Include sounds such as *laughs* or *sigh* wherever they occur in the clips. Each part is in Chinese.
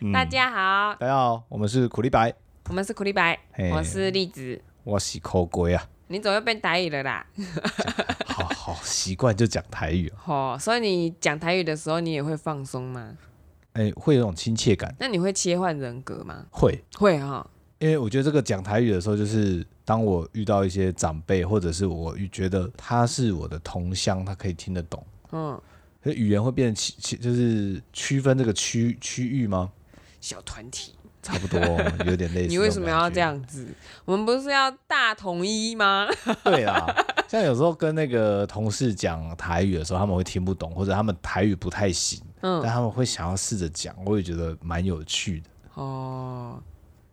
嗯、大家好，大家好，我们是苦力白，我们是苦力白，我是栗子，我是抠龟啊，你总又变台语了啦，*laughs* 好好习惯就讲台语哦，*laughs* 所以你讲台语的时候，你也会放松吗？哎、欸，会有种亲切感，那你会切换人格吗？会，会哈、哦，因为我觉得这个讲台语的时候，就是当我遇到一些长辈，或者是我觉得他是我的同乡，他可以听得懂，嗯，所以语言会变成区，就是区分这个区区域吗？小团体差不多，有点类似。你为什么要这样子？我们不是要大统一吗？*laughs* 对啊，像有时候跟那个同事讲台语的时候，他们会听不懂，或者他们台语不太行，嗯，但他们会想要试着讲，我也觉得蛮有趣的。哦，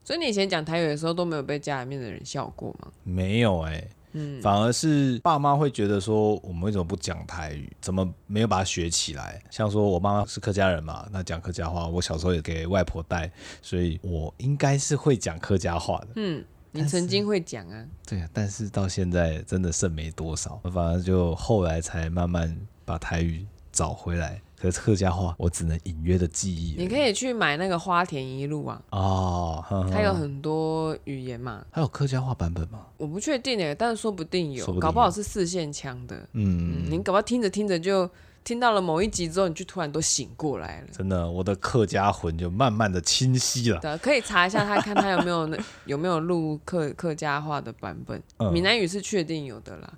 所以你以前讲台语的时候都没有被家里面的人笑过吗？没有哎、欸。嗯，反而是爸妈会觉得说，我们为什么不讲台语？怎么没有把它学起来？像说我妈妈是客家人嘛，那讲客家话，我小时候也给外婆带，所以我应该是会讲客家话的。嗯，你曾经会讲啊？对啊，但是到现在真的剩没多少，反而就后来才慢慢把台语找回来。可是客家话，我只能隐约的记忆。你可以去买那个花田一路啊，哦，呵呵，它有很多语言嘛。还有客家话版本吗？我不确定诶，但是说不定有，不定有搞不好是四线腔的。嗯，嗯，你搞不好听着听着就听到了某一集之后，你就突然都醒过来了。真的，我的客家魂就慢慢的清晰了。对，可以查一下他，看他有没有那 *laughs* 有没有录客客家话的版本。嗯，闽南语是确定有的啦。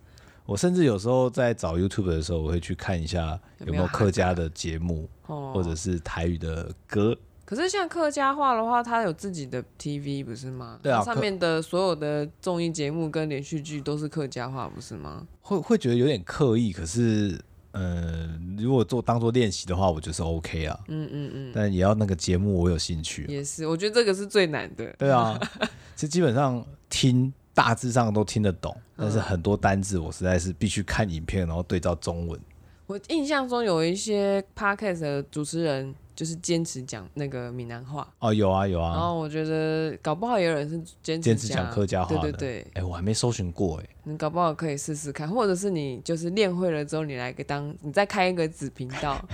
我甚至有时候在找 YouTube 的时候，我会去看一下有没有客家的节目，或者是台语的歌。可是像客家话的话，它有自己的 TV 不是吗？对啊，上面的所有的综艺节目跟连续剧都是客家话不是吗？会会觉得有点刻意，可是，嗯、呃，如果做当做练习的话，我觉得是 OK 啊。嗯嗯嗯。但也要那个节目我有兴趣。也是，我觉得这个是最难的。对啊，*laughs* 其实基本上听。大致上都听得懂，但是很多单字我实在是必须看影片，然后对照中文。我印象中有一些 podcast 的主持人就是坚持讲那个闽南话。哦，有啊有啊。然后我觉得搞不好也有人是坚持讲客家话。对对对。哎、欸，我还没搜寻过哎。你搞不好可以试试看，或者是你就是练会了之后，你来个当，你再开一个子频道。*laughs*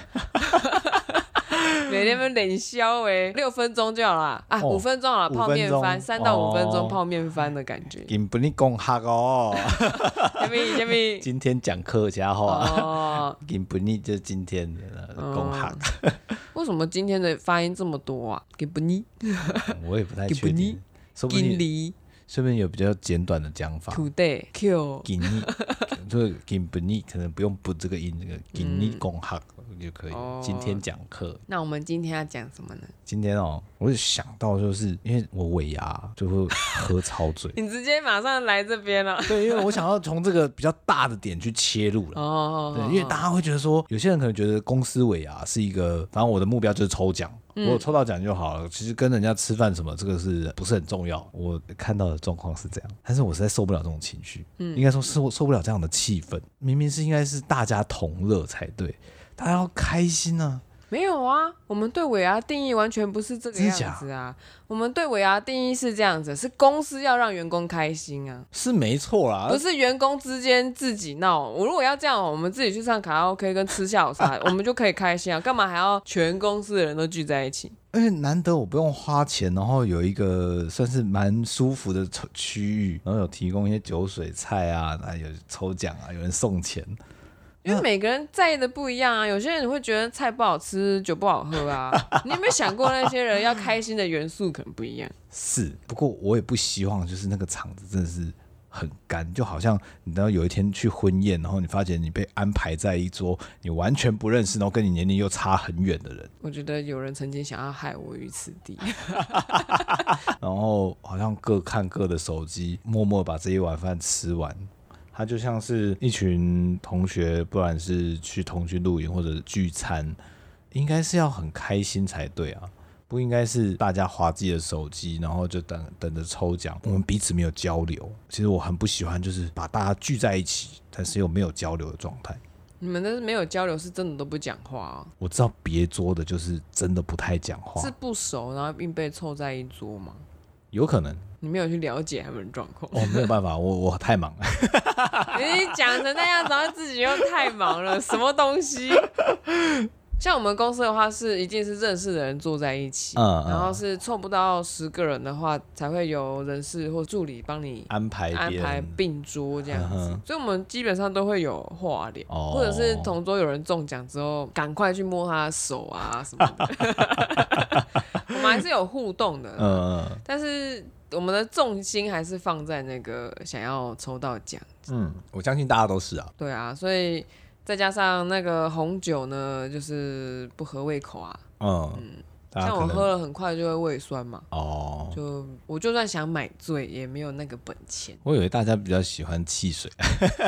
每天们冷消哎，六分钟就好了啊，五分钟好了，泡面番三到五分钟泡面番的感觉。今不你讲客哦，*laughs* 什么什么？今天讲客家话哦，今不你就今天的讲客。为什么今天的发音这么多啊？今不你，我也不太确定。说不定，说不定有比较简短的讲法。Today Q，今你，就是今不你，可能不用补这个音，这个今你讲客。就可以。今天讲课，那我们今天要讲什么呢？今天哦，我就想到，就是因为我尾牙就会喝超嘴。*laughs* 你直接马上来这边了。对，因为我想要从这个比较大的点去切入了。哦。对，因为大家会觉得说，有些人可能觉得公司尾牙是一个，反正我的目标就是抽奖，我有抽到奖就好了。其实跟人家吃饭什么，这个是不是很重要？我看到的状况是这样，但是我实在受不了这种情绪。嗯。应该说受受不了这样的气氛，明明是应该是大家同乐才对。大家要开心呢、啊？没有啊，我们对尾牙定义完全不是这个样子啊。我们对尾牙定义是这样子，是公司要让员工开心啊，是没错啦。不是员工之间自己闹。我如果要这样，我们自己去唱卡拉 OK 跟吃下午茶，我们就可以开心啊。干嘛还要全公司的人都聚在一起？而且难得我不用花钱，然后有一个算是蛮舒服的区域，然后有提供一些酒水菜啊，还有抽奖啊，有人送钱。因为每个人在意的不一样啊，有些人会觉得菜不好吃，酒不好喝啊。*laughs* 你有没有想过那些人要开心的元素可能不一样？是，不过我也不希望就是那个场子真的是很干，就好像你等到有一天去婚宴，然后你发现你被安排在一桌你完全不认识，然后跟你年龄又差很远的人。我觉得有人曾经想要害我于此地，*laughs* 然后好像各看各的手机，默默把这一碗饭吃完。他就像是一群同学，不管是去同居露营或者聚餐，应该是要很开心才对啊，不应该是大家划自己的手机，然后就等等着抽奖，我们彼此没有交流。其实我很不喜欢，就是把大家聚在一起，但是又没有交流的状态。*laughs* 你们那是没有交流，是真的都不讲话啊？我知道别桌的就是真的不太讲话，是不熟，然后硬被凑在一桌吗？有可能。你没有去了解他们的状况哦，没有办法，我我太忙了。*laughs* 你讲成那样子，然后自己又太忙了，什么东西？像我们公司的话，是一定是认识的人坐在一起，嗯，然后是凑不到十个人的话，才会有人事或助理帮你安排安排并桌这样子。嗯、所以我们基本上都会有话聊，哦、或者是同桌有人中奖之后，赶快去摸他的手啊什么的。*laughs* 我们还是有互动的，嗯，但是。我们的重心还是放在那个想要抽到奖。嗯，我相信大家都是啊。对啊，所以再加上那个红酒呢，就是不合胃口啊。嗯，嗯，像我喝了很快就会胃酸嘛。哦。就我就算想买醉，也没有那个本钱。我以为大家比较喜欢汽水。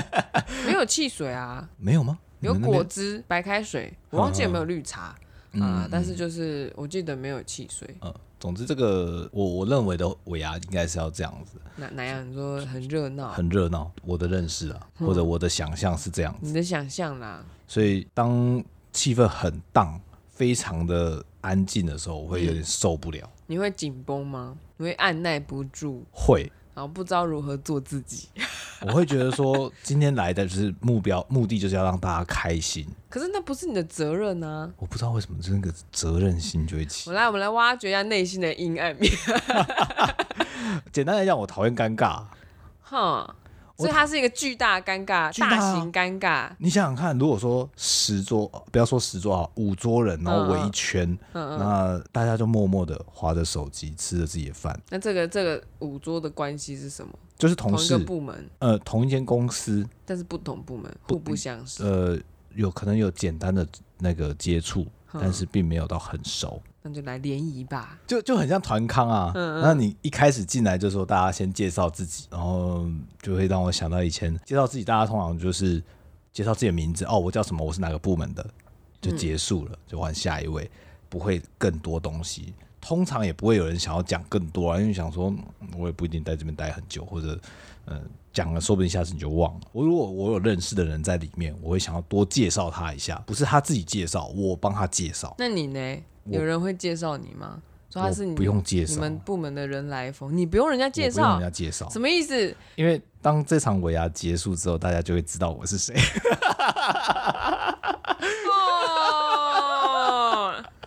*laughs* 没有汽水啊？没有吗？有果汁、白开水，我忘记有没有绿茶。嗯，嗯，嗯。但是就是我记得没有汽水。嗯。总之，这个我我认为的尾牙应该是要这样子。哪哪样？你说很热闹？很热闹。我的认识啊，或者我的想象是这样子。你的想象啦。所以当气氛很荡、非常的安静的时候，我会有点受不了。嗯、你会紧绷吗？你会按耐不住？会。然后不知道如何做自己，*laughs* 我会觉得说今天来的就是目标目的就是要让大家开心。可是那不是你的责任啊！我不知道为什么这个责任心就会起。我来，我们来挖掘一下内心的阴暗面。*laughs* 简单来讲，我讨厌尴尬。哼。所以它是一个巨大尴尬，大，大型尴尬。你想想看，如果说十桌，不要说十桌啊，五桌人，然后围一圈，嗯嗯，那大家就默默的划着手机，吃着自己的饭。那这个这个五桌的关系是什么？就是同事，同一个部门，呃，同一间公司，但是不同部门，互不相识。呃，有可能有简单的那个接触，嗯，但是并没有到很熟。那就来联谊吧，就就很像团康啊。嗯嗯，那你一开始进来就说大家先介绍自己，然后就会让我想到以前介绍自己，大家通常就是介绍自己的名字哦，我叫什么，我是哪个部门的，就结束了，嗯、就换下一位，不会更多东西。通常也不会有人想要讲更多啊，因为想说我也不一定在这边待很久，或者嗯讲了，说不定下次你就忘了。我如果我有认识的人在里面，我会想要多介绍他一下，不是他自己介绍，我帮他介绍。那你呢？有人会介绍你吗？说他是你不用介绍，你们部门的人来疯，你不用人家介绍，不用人家介绍，什么意思？因为当这场尾牙结束之后，大家就会知道我是谁。*laughs* 哦，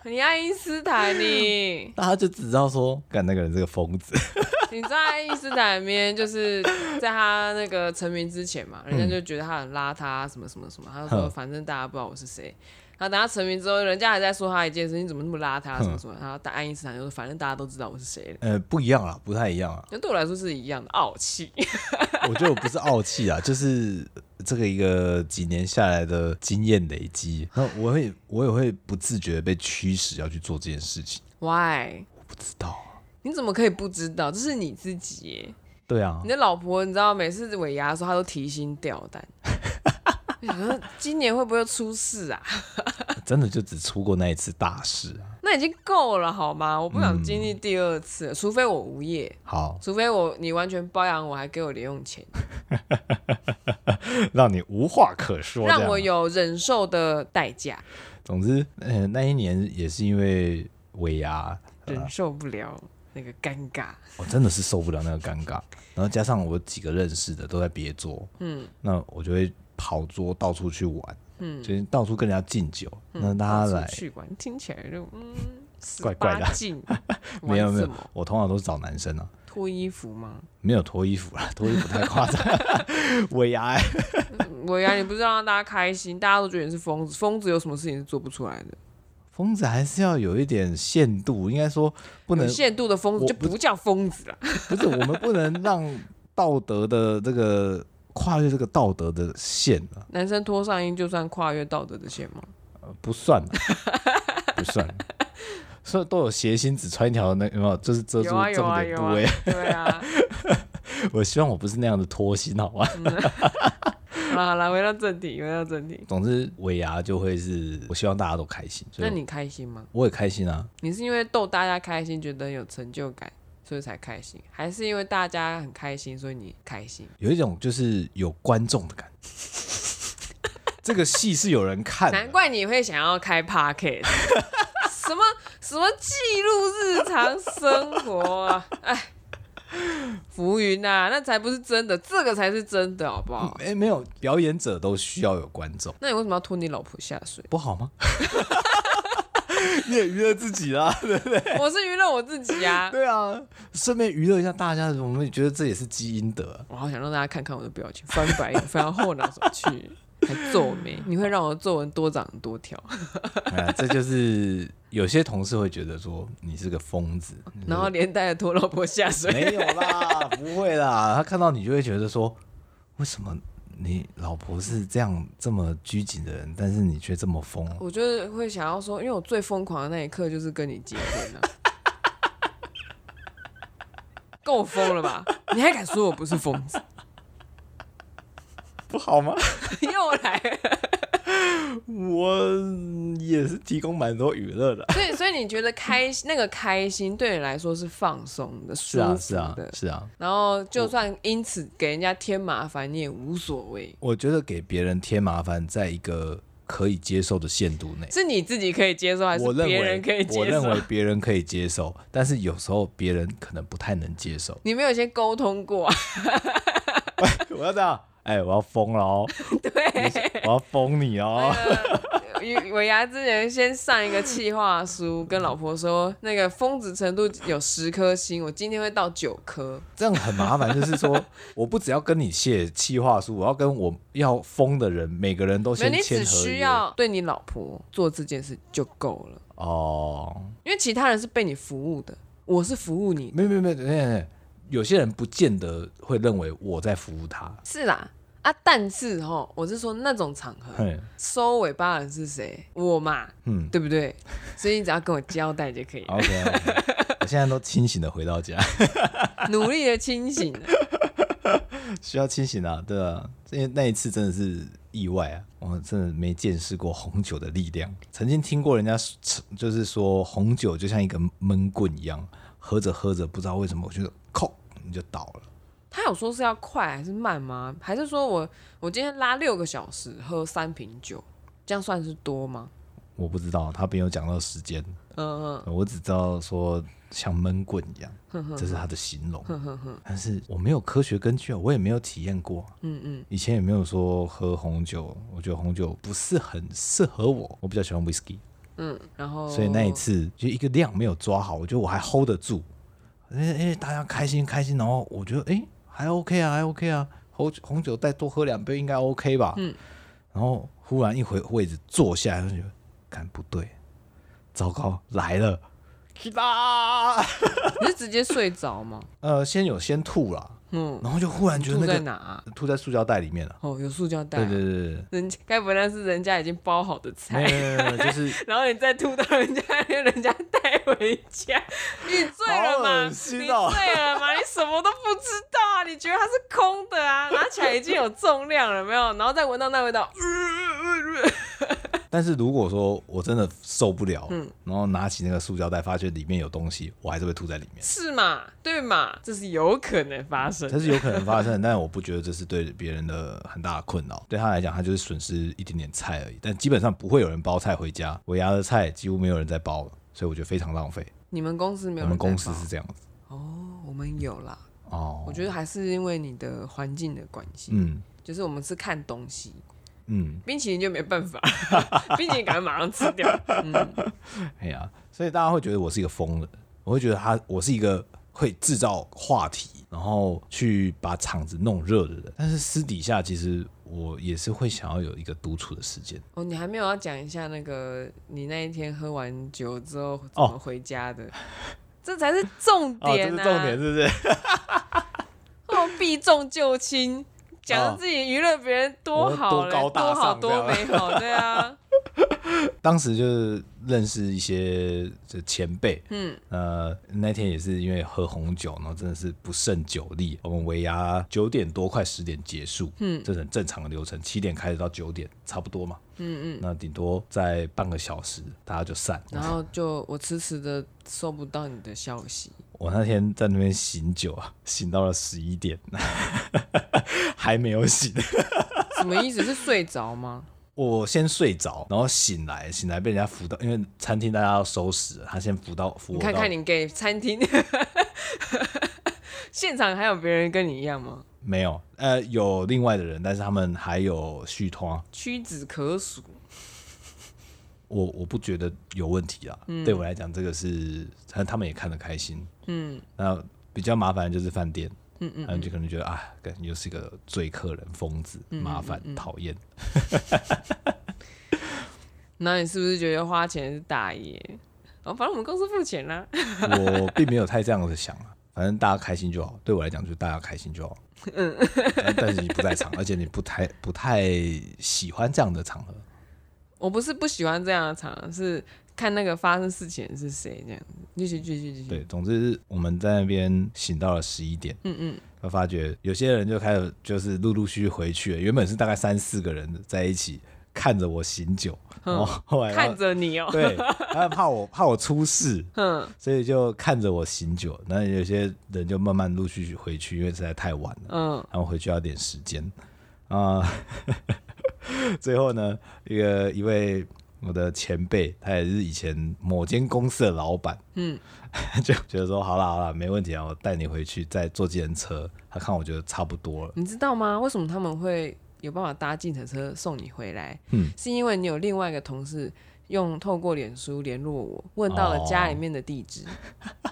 你爱因斯坦你，*laughs* 大家就只知道说，干那个人是个疯子。你在爱因斯坦里面，就是在他那个成名之前嘛，人家就觉得他很邋遢，什么什么什么，他就说反正大家不知道我是谁。然后等他成名之后，人家还在说他一件事，你怎么那么邋遢，什么什么。然后爱因斯坦就说，反正大家都知道我是谁。呃，不一样啊，不太一样啊。那对我来说是一样的傲气。*laughs* 我觉得我不是傲气啊，就是这个一个几年下来的经验累积，然后我会我也会不自觉的被驱使要去做这件事情。Why？我不知道。你怎么可以不知道？这是你自己耶。对啊。你的老婆，你知道每次尾牙的时候，她都提心吊胆。*laughs* 想说今年会不会出事啊？*laughs* 真的就只出过那一次大事啊？那已经够了好吗？我不想经历第二次，嗯，除非我无业。好，除非我你完全包养我，还给我零用钱，*laughs* 让你无话可说，让我有忍受的代价。总之，呃，那一年也是因为尾牙，忍受不了那个尴尬。我真的是受不了那个尴尬，然后加上我几个认识的都在别桌，嗯，那我就会。跑桌到处去玩，嗯，就是到处跟人家敬酒，那、嗯、大家来去玩，听起来就嗯怪怪的。*laughs* 没有没有，我通常都是找男生啊。脱衣服吗？没有脱衣服啦，*laughs* 脱衣服太夸张。*laughs* 尾牙、欸，尾牙，你不是让大家开心，大家都觉得你是疯子，疯子有什么事情是做不出来的？疯子还是要有一点限度，应该说不能限度的疯子就不叫疯子了。不是，我们不能让道德的这个。跨越这个道德的线了，男生脱上衣就算跨越道德的线吗？呃，不算，*laughs* 不算，所以都有谐星，只穿一条那有没有？就是遮住重点部位。啊啊啊对啊，*laughs* 我希望我不是那样的脱心，好吗？*laughs* 好了好了，回到正题，回到正题。总之，尾牙就会是我希望大家都开心。那你开心吗？我也开心啊。你是因为逗大家开心，觉得有成就感？所以才开心，还是因为大家很开心，所以你开心？有一种就是有观众的感觉，*laughs* 这个戏是有人看，难怪你会想要开 Podcast 什么什么记录日常生活啊？哎，浮云啊，那才不是真的，这个才是真的，好不好？哎、嗯，没有，表演者都需要有观众。那你为什么要拖你老婆下水？不好吗？*laughs* 你也娱乐自己啦，*laughs* 对不对？我是娱乐我自己啊。对啊，顺便娱乐一下大家，我们觉得这也是积阴德。我好想让大家看看我的表情，翻白眼，翻到后脑勺去，还皱眉，*laughs* 你会让我的皱纹多长多条。啊，这就是有些同事会觉得说你是个疯子，然后连带的拖老婆下水。没有啦，不会啦，他看到你就会觉得说，为什么？你老婆是这样这么拘谨的人，但是你却这么疯。我就是会想要说，因为我最疯狂的那一刻就是跟你结婚了，*laughs* 够疯了吧？你还敢说我不是疯子？*laughs* 不好吗？*laughs* 又来了。我也是提供蛮多娱乐的，所以 *laughs* 所以你觉得开心那个开心对你来说是放松的、是啊，是啊，是啊。然后就算因此给人家添麻烦，你也无所谓。我觉得给别人添麻烦，在一个可以接受的限度内，是你自己可以接受，还是别人可以接受？我认为别人可以接受，但是有时候别人可能不太能接受。你没有先沟通过啊？我要这样。哎、欸，我要疯了哦！*laughs* 对，我要封你哦！尾牙之前先上一个企划书，跟老婆说那个疯子程度有十颗星，我今天会到九颗。这样很麻烦，就是说 *laughs* 我不只要跟你写企划书，我要跟我要疯的人，每个人都先签合约。你只需要对你老婆做这件事就够了哦，因为其他人是被你服务的，我是服务你。没有没有没有没有，有些人不见得会认为我在服务他。是啦。啊！但是哈，我是说那种场合，收尾巴的人是谁？我嘛，嗯，对不对？所以你只要跟我交代就可以了。OK. *laughs* 我现在都清醒的回到家，*laughs* 努力的清醒。*laughs* 需要清醒啊，对啊，因为那一次真的是意外啊，我真的没见识过红酒的力量。曾经听过人家就是说，红酒就像一个闷棍一样，喝着喝着，不知道为什么，我觉得，扣你就倒了。他有说是要快还是慢吗？还是说我我今天拉六个小时喝三瓶酒，这样算是多吗？我不知道，他没有讲到时间。嗯嗯，我只知道说像闷棍一样，呵呵呵，这是他的形容。但是我没有科学根据，我也没有体验过。嗯嗯，以前也没有说喝红酒，我觉得红酒不是很适合我，我比较喜欢 whisky。嗯，然后所以那一次就一个量没有抓好，我觉得我还 hold 得住。哎哎，大家开心开心，然后我觉得哎。还 OK 啊，还 OK 啊，红红酒再多喝两杯应该 OK 吧？嗯，然后忽然一回位置坐下来，就觉得看不对，糟糕来了，*laughs* 你是直接睡着吗？呃，先有先吐了。嗯，然后就忽然觉得那个吐在哪、啊？吐在塑胶袋里面了。哦，有塑胶袋、啊。对对对对。人该不会那是人家已经包好的菜？没有没有没有，就是。*laughs* 然后你再吐到人家，人家带回家，*laughs* 你醉了吗？喔、你醉了吗？你什么都不知道啊？你觉得它是空的啊？拿起来已经有重量了没有？然后再闻到那味道。但是如果说我真的受不了，嗯，然后拿起那个塑胶袋，发现里面有东西，我还是会吐在里面。是嘛？对嘛？这是有可能发生，这是有可能发生，*laughs* 但我不觉得这是对别人的很大的困扰。对他来讲，他就是损失一点点菜而已。但基本上不会有人包菜回家，我牙的菜几乎没有人在包，所以我觉得非常浪费。你们公司没有？我们公司是这样子。哦，我们有啦。哦，我觉得还是因为你的环境的关系。嗯，就是我们是看东西。嗯，冰淇淋就没办法，*laughs* 冰淇淋赶快马上吃掉。嗯，哎呀，所以大家会觉得我是一个疯人，我会觉得他我是一个会制造话题，然后去把场子弄热的人。但是私底下其实我也是会想要有一个独处的时间。哦，你还没有要讲一下那个你那一天喝完酒之后怎么回家的？哦、这才是重点啊！哦、重点是不是？哦，避重就轻。讲自己娱乐别人多好，多高大上，多好，多美好，对啊。*laughs* 当时就是认识一些这前辈，嗯，呃，那天也是因为喝红酒，然后真的是不胜酒力。我们尾牙九点多快十点结束，嗯，这是很正常的流程，七点开始到九点，差不多嘛，嗯嗯，那顶多在半个小时，大家就散。然后就我迟迟的收不到你的消息。我那天在那边醒酒啊，醒到了十一点，*laughs* 还没有醒。什么意思？是睡着吗？我先睡着，然后醒来，醒来被人家扶到，因为餐厅大家要收拾，他先扶到扶我。你看看你给餐厅 *laughs* 现场还有别人跟你一样吗？没有，呃，有另外的人，但是他们还有续摊，屈指可数。我我不觉得有问题啊，嗯、对我来讲，这个是他他们也看得开心。嗯，那比较麻烦的就是饭店，嗯嗯，然后就可能觉得啊，感觉又是一个醉客人、疯子、麻烦、讨厌。*laughs* 那你是不是觉得花钱是大爷？哦，反正我们公司付钱啦。我并没有太这样子想啊，反正大家开心就好。对我来讲，就是大家开心就好。嗯，但是你不在场，而且你不太不太喜欢这样的场合。我不是不喜欢这样的场合，是看那个发生事情是谁这样子。继续继续继续。对，总之我们在那边醒到了十一点。嗯嗯。我发觉有些人就开始就是陆陆续续回去了，原本是大概三四个人在一起看着我醒酒。然后后来看着你哦，对，他怕我怕我出事，*laughs* 嗯，所以就看着我醒酒。那有些人就慢慢陆续回去，因为实在太晚了，嗯，然后回去要点时间啊。*laughs* 最后呢，一个一位我的前辈，他也是以前某间公司的老板，嗯，*laughs* 就觉得说好了好了，没问题啊，我带你回去再坐计程车。他看我觉得差不多了，你知道吗？为什么他们会？有办法搭计程车送你回来，嗯，是因为你有另外一个同事用透过脸书联络我，问到了家里面的地址，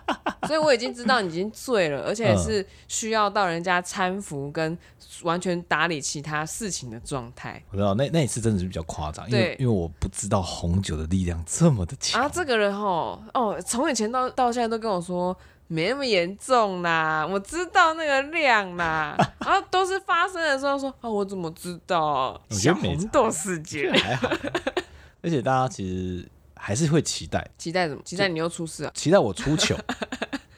哦、*laughs* 所以我已经知道你已经醉了，而且是需要到人家搀扶跟完全打理其他事情的状态。我知道那那一次真的是比较夸张，因为因为我不知道红酒的力量这么的强啊。这个人哦哦，从以前到到现在都跟我说。没那么严重啦，我知道那个量啦，*laughs* 然后都是发生的时候说啊，我怎么知道？小红豆事件还好，*laughs* 而且大家其实还是会期待，期待什么？期待你又出事啊？期待我出糗。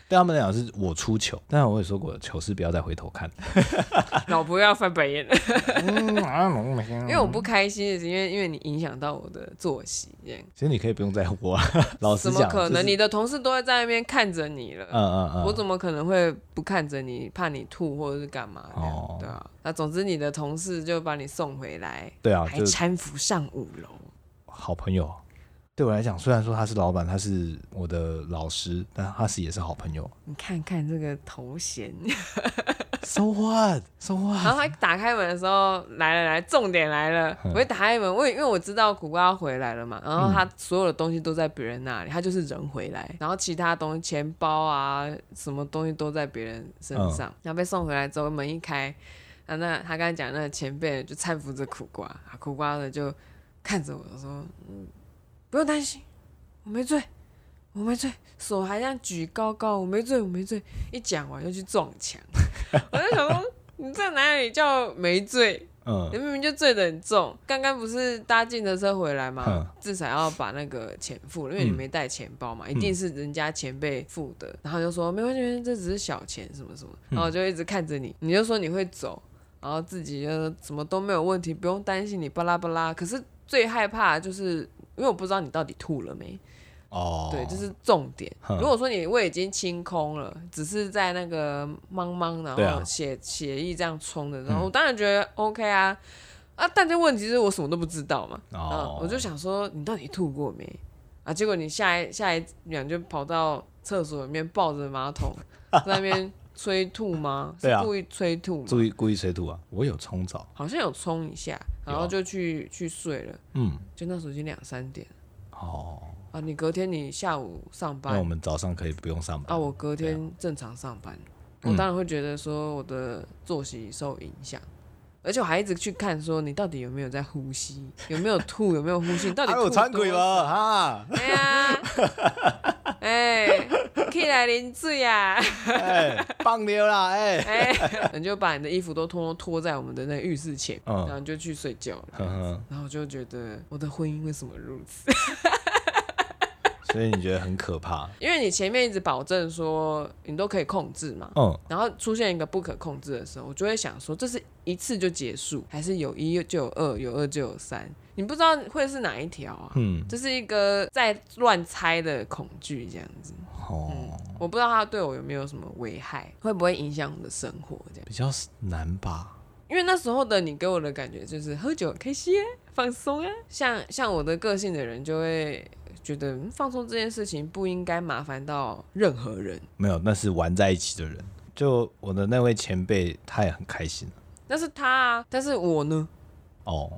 对他们来讲是我出糗，但是我也说过，糗事不要再回头看。*laughs* 老婆要翻白眼，*laughs* 因为我不开心，是因为因为你影响到我的作息。这样，其实你可以不用在乎啊，老实讲，怎么可能？你的同事都会在那边看着你了，嗯嗯嗯，我怎么可能会不看着你？怕你吐或者是干嘛？哦，对啊。那总之，你的同事就把你送回来，对啊，还搀扶上五楼，好朋友。对我来讲，虽然说他是老板，他是我的老师，但他是也是好朋友。你看看这个头衔，*laughs* so what，so what。然后他打开门的时候，来了来，重点来了。嗯、我一打开门，我因为我知道苦瓜要回来了嘛，然后他所有的东西都在别人那里，他就是人回来，然后其他东西，钱包啊，什么东西都在别人身上。嗯、然后被送回来之后，门一开，啊，那他刚才讲那个前辈就搀扶着苦瓜，啊，苦瓜的就看着我说，嗯。不用担心，我没醉，我没醉，手还这样举高高，我没醉，我没醉。一讲完就去撞墙，*laughs* 我就想说你在哪里叫没醉？嗯，你明明就醉得很重。刚刚不是搭计程车回来吗？嗯、至少要把那个钱付了，因为你没带钱包嘛，嗯、一定是人家前辈付的。然后就说没关系，这只是小钱，什么什么。然后我就一直看着你，你就说你会走，然后自己就什么都没有问题，不用担心你巴拉巴拉。可是最害怕就是。因为我不知道你到底吐了没，哦，对，这是重点。如果说你胃已经清空了，只是在那个茫茫，然后血血液这样冲的，然后我当然觉得 OK 啊，啊，但这问题是我什么都不知道嘛，哦，我就想说你到底吐过没啊？结果你下一下一秒就跑到厕所里面抱着马桶在那边催吐吗？是故意催吐吗？故意故意催吐啊？我有冲澡，好像有冲一下。然后就去去睡了，嗯，就那时候已经两三点，哦，啊，你隔天你下午上班，那我们早上可以不用上班，啊，我隔天正常上班，我当然会觉得说我的作息受影响，而且我还一直去看说你到底有没有在呼吸，有没有吐，有没有呼吸，到底 *laughs* 吐多少？哈，哎呀，*laughs* 哎。起来淋水啊！哎，放尿啦！哎哎，你就把你的衣服都拖拖在我们的那个浴室前，然后就去睡觉了。然后我就觉得我的婚姻为什么如此？所以你觉得很可怕？因为你前面一直保证说你都可以控制嘛。嗯。然后出现一个不可控制的时候，我就会想说，这是一次就结束，还是有一就有二，有二就有三？你不知道会是哪一条啊？嗯。这是一个在乱猜的恐惧，这样子。哦、嗯。我不知道他对我有没有什么危害，会不会影响我的生活？这样比较难吧。因为那时候的你给我的感觉就是喝酒开心啊，放松啊。像像我的个性的人就会。觉得放松这件事情不应该麻烦到任何人。没有，那是玩在一起的人。就我的那位前辈，他也很开心。那是他啊，但是我呢？哦，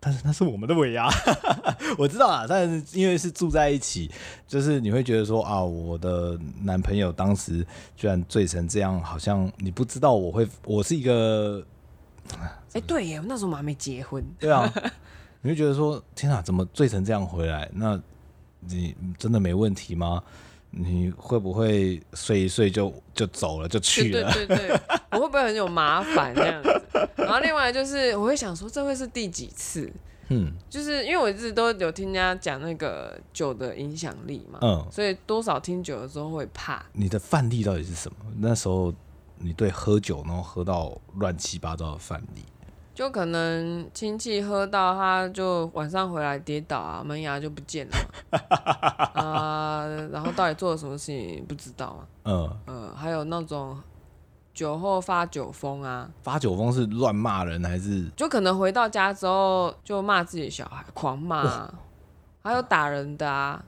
但是那是我们的尾牙，*laughs* 我知道啊。但是因为是住在一起，就是你会觉得说啊，我的男朋友当时居然醉成这样，好像你不知道我会，我是一个，哎、欸，对耶，那时候我们还没结婚。对啊，*laughs* 你会觉得说，天啊，怎么醉成这样回来？那你真的没问题吗？你会不会睡一睡就就走了就去了？对对对对，*laughs* 我会不会很有麻烦这样子？然后另外就是我会想说，这会是第几次？嗯，就是因为我一直都有听人家讲那个酒的影响力嘛，嗯，所以多少听久了之后会怕。你的范例到底是什么？那时候你对喝酒然后喝到乱七八糟的范例？就可能亲戚喝到，他就晚上回来跌倒啊，门牙就不见了 *laughs* 啊、呃，然后到底做了什么事情不知道啊。嗯呃，还有那种酒后发酒疯啊，发酒疯是乱骂人还是？就可能回到家之后就骂自己的小孩，狂骂，还有打人的啊，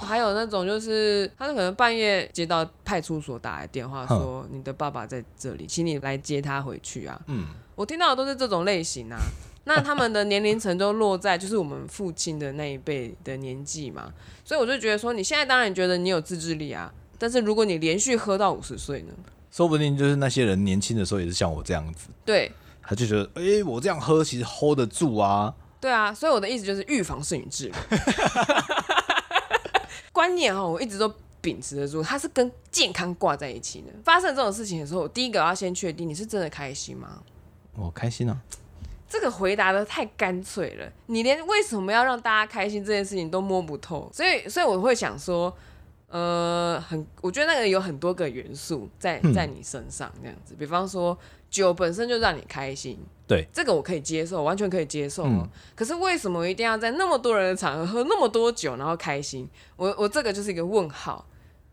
还有那种就是他可能半夜接到派出所打来电话说，你的爸爸在这里，请你来接他回去啊。嗯。我听到的都是这种类型啊，那他们的年龄层都落在就是我们父亲的那一辈的年纪嘛，所以我就觉得说，你现在当然觉得你有自制力啊，但是如果你连续喝到五十岁呢，说不定就是那些人年轻的时候也是像我这样子，对，他就觉得，哎、欸，我这样喝其实 hold 得住啊，对啊，所以我的意思就是预防胜于治疗，*laughs* 观念哈，我一直都秉持得住，它是跟健康挂在一起的。发生这种事情的时候，我第一个要先确定你是真的开心吗？我开心啊！这个回答的太干脆了，你连为什么要让大家开心这件事情都摸不透，所以，所以我会想说，呃，很，我觉得那个有很多个元素在在你身上这样子，比方说酒本身就让你开心，对，这个我可以接受，完全可以接受。嗯，可是为什么一定要在那么多人的场合喝那么多酒然后开心？我我这个就是一个问号。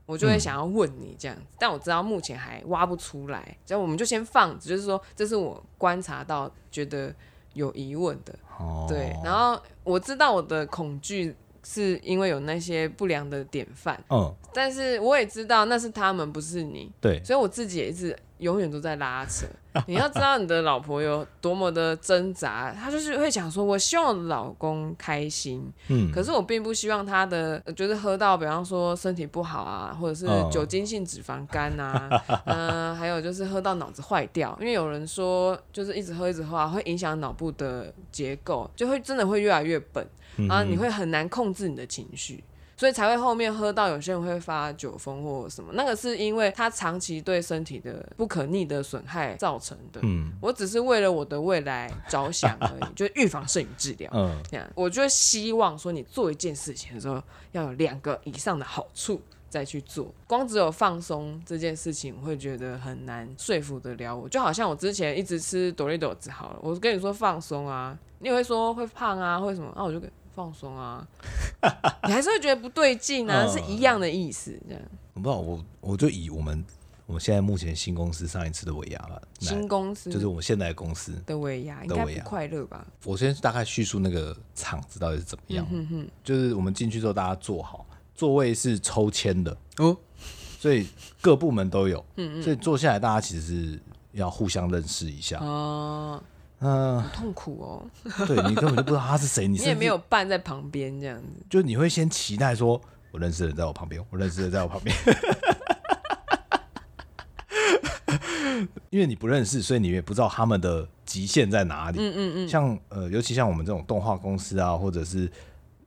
我就会想要问你这样子，嗯、但我知道目前还挖不出来，所以我们就先放着，就是说这是我观察到觉得有疑问的，哦、对。然后我知道我的恐惧是因为有那些不良的典范，嗯，但是我也知道那是他们，不是你，对。所以我自己也一直永远都在拉扯。*laughs* 你要知道你的老婆有多么的挣扎，她就是会讲说，我希望我的老公开心，嗯，可是我并不希望他的就是喝到，比方说身体不好啊，或者是酒精性脂肪肝啊，嗯、*laughs* 呃，还有就是喝到脑子坏掉，因为有人说就是一直喝一直喝啊，会影响脑部的结构，就会真的会越来越笨，然后你会很难控制你的情绪。所以才会后面喝到有些人会发酒疯或什么，那个是因为他长期对身体的不可逆的损害造成的。嗯，我只是为了我的未来着想而已，*laughs* 就预防胜于治疗。嗯，这样，我就希望说你做一件事情的时候要有两个以上的好处再去做，光只有放松这件事情，我会觉得很难说服得了我。就好像我之前一直吃多力多滋好了，我跟你说放松啊，你也会说会胖啊，会什么？那、啊、我就给。放松啊，*laughs* 你还是会觉得不对劲啊，是一样的意思，这样。我不知道，我我就以我们我现在目前新公司上一次的尾牙了，新公司？就是我们现在的公司。的尾牙，应该不快乐吧？我先大概叙述那个场子到底是怎么样。嗯哼，就是我们进去之后，大家坐好，座位是抽签的。哦，所以各部门都有，嗯嗯，所以坐下来大家其实是要互相认识一下。哦。嗯，好痛苦哦。对，你根本就不知道他是谁，你 *laughs* 也没有伴在旁边这样子。就你会先期待说，我认识的人在我旁边，我认识的人在我旁边。*laughs* 因为你不认识，所以你也不知道他们的极限在哪里。嗯嗯嗯。像呃，尤其像我们这种动画公司啊，或者是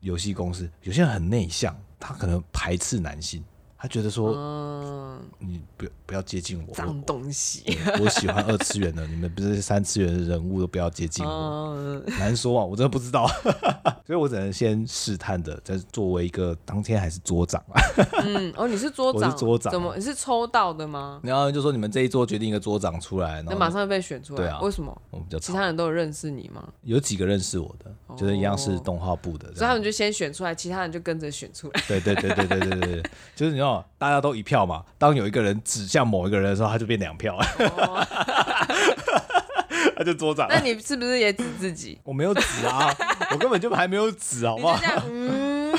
游戏公司，有些人很内向，他可能排斥男性。他觉得说，嗯，你不要不要接近我，脏东西。我，我喜欢二次元的，你们不是三次元的人物都不要接近我。*laughs* 嗯、难说啊，我真的不知道，*laughs* 所以我只能先试探的，在作为一个当天还是桌长啊。嗯，哦，*laughs* 你是桌长，我是桌长，怎么你是抽到的吗？然后就说你们这一桌决定一个桌长出来，那马上就被选出来。对啊，为什么？我比较其他人都有认识你吗？有几个认识我的，就是一样是动画部的，所以他们就先选出来，其他人就跟着选出来。对对对对对对对，就是你知道，大家都一。票嘛，当有一个人指向某一个人的时候，他就变两票了，*laughs* 他就桌长。那你是不是也指自己？我没有指啊，*laughs* 我根本就还没有指，好不好？嗯，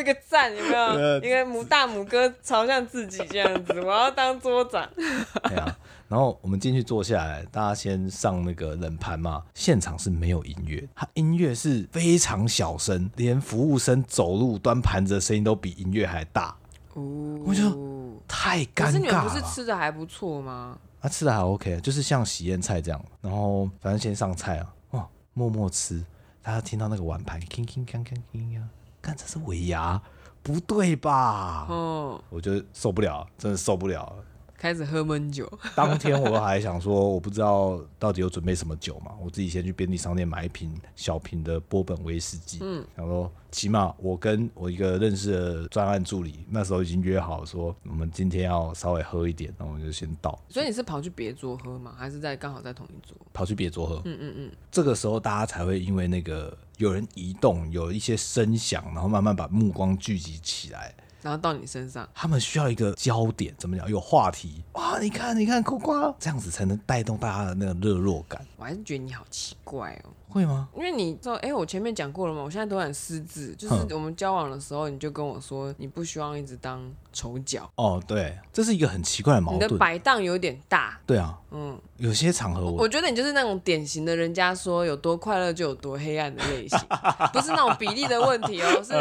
一个赞，有没有？*laughs* 一个母大母哥朝向自己这样子，我要当桌长。对啊，然后我们进去坐下来，大家先上那个冷盘嘛。现场是没有音乐，它音乐是非常小声，连服务生走路端盘子的声音都比音乐还大。哦，我就太尴尬了。可是你们不是吃的还不错吗？啊，吃的还 OK，就是像喜宴菜这样。然后反正先上菜啊，哦，默默吃。大家听到那个碗盘，铿铿锵锵铿呀，看这是尾牙，不对吧？哦，我就受不了，真的受不了。开始喝闷酒。当天我还想说，我不知道到底有准备什么酒嘛，我自己先去便利商店买一瓶小瓶的波本威士忌。嗯，想说起码我跟我一个认识的专案助理那时候已经约好说，我们今天要稍微喝一点，那我们就先倒。所以你是跑去别桌喝吗？还是在刚好在同一桌？跑去别桌喝。嗯嗯嗯。这个时候大家才会因为那个有人移动，有一些声响，然后慢慢把目光聚集起来。然后到你身上，他们需要一个焦点，怎么讲？有话题哇！你看，你看，苦瓜，这样子才能带动大家的那个热络感。我还是觉得你好奇怪哦。会吗？因为你知道，哎，我前面讲过了嘛，我现在都很私自。就是我们交往的时候，你就跟我说，你不希望一直当丑角。哦，对，这是一个很奇怪的矛盾。你的摆荡有点大。对啊，嗯，有些场合我，我觉得你就是那种典型的，人家说有多快乐就有多黑暗的类型，*laughs* 不是那种比例的问题哦，是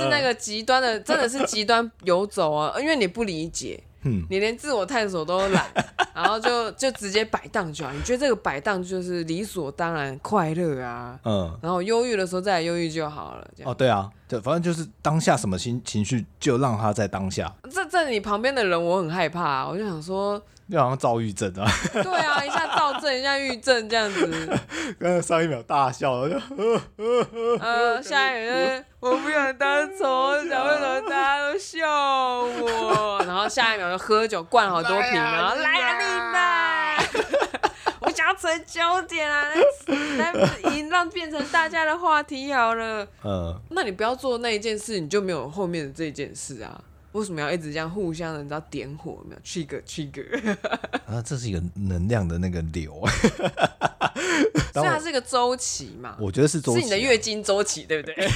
是那个极端的，真的是极端游走啊，因为你不理解。嗯，你连自我探索都懒，然后就就直接摆荡就好。你觉得这个摆荡就是理所当然快乐啊？嗯，然后忧郁的时候再来忧郁就好了。哦，对啊，对，反正就是当下什么心情绪就让他在当下。这这你旁边的人我很害怕啊，我就想说。就好像躁郁症啊！*laughs* 对啊，一下躁症，一下郁症这样子。*laughs* 刚才上一秒大笑我，就呃呃呃，下一秒就 *laughs* 我不想当丑想，为什么大家都笑我？然后下一秒就喝酒灌好多瓶，然后来啊你呐！我想要成焦点啊，来来，让变成大家的话题好了。嗯，那你不要做那一件事，你就没有后面的这件事啊。为什么要一直这样互相的，你知道点火没有？trigger trigger 啊，这是一个能量的那个流，所以它是一个周期嘛？我觉得是周期，啊，是你的月经周期，对不对？*laughs*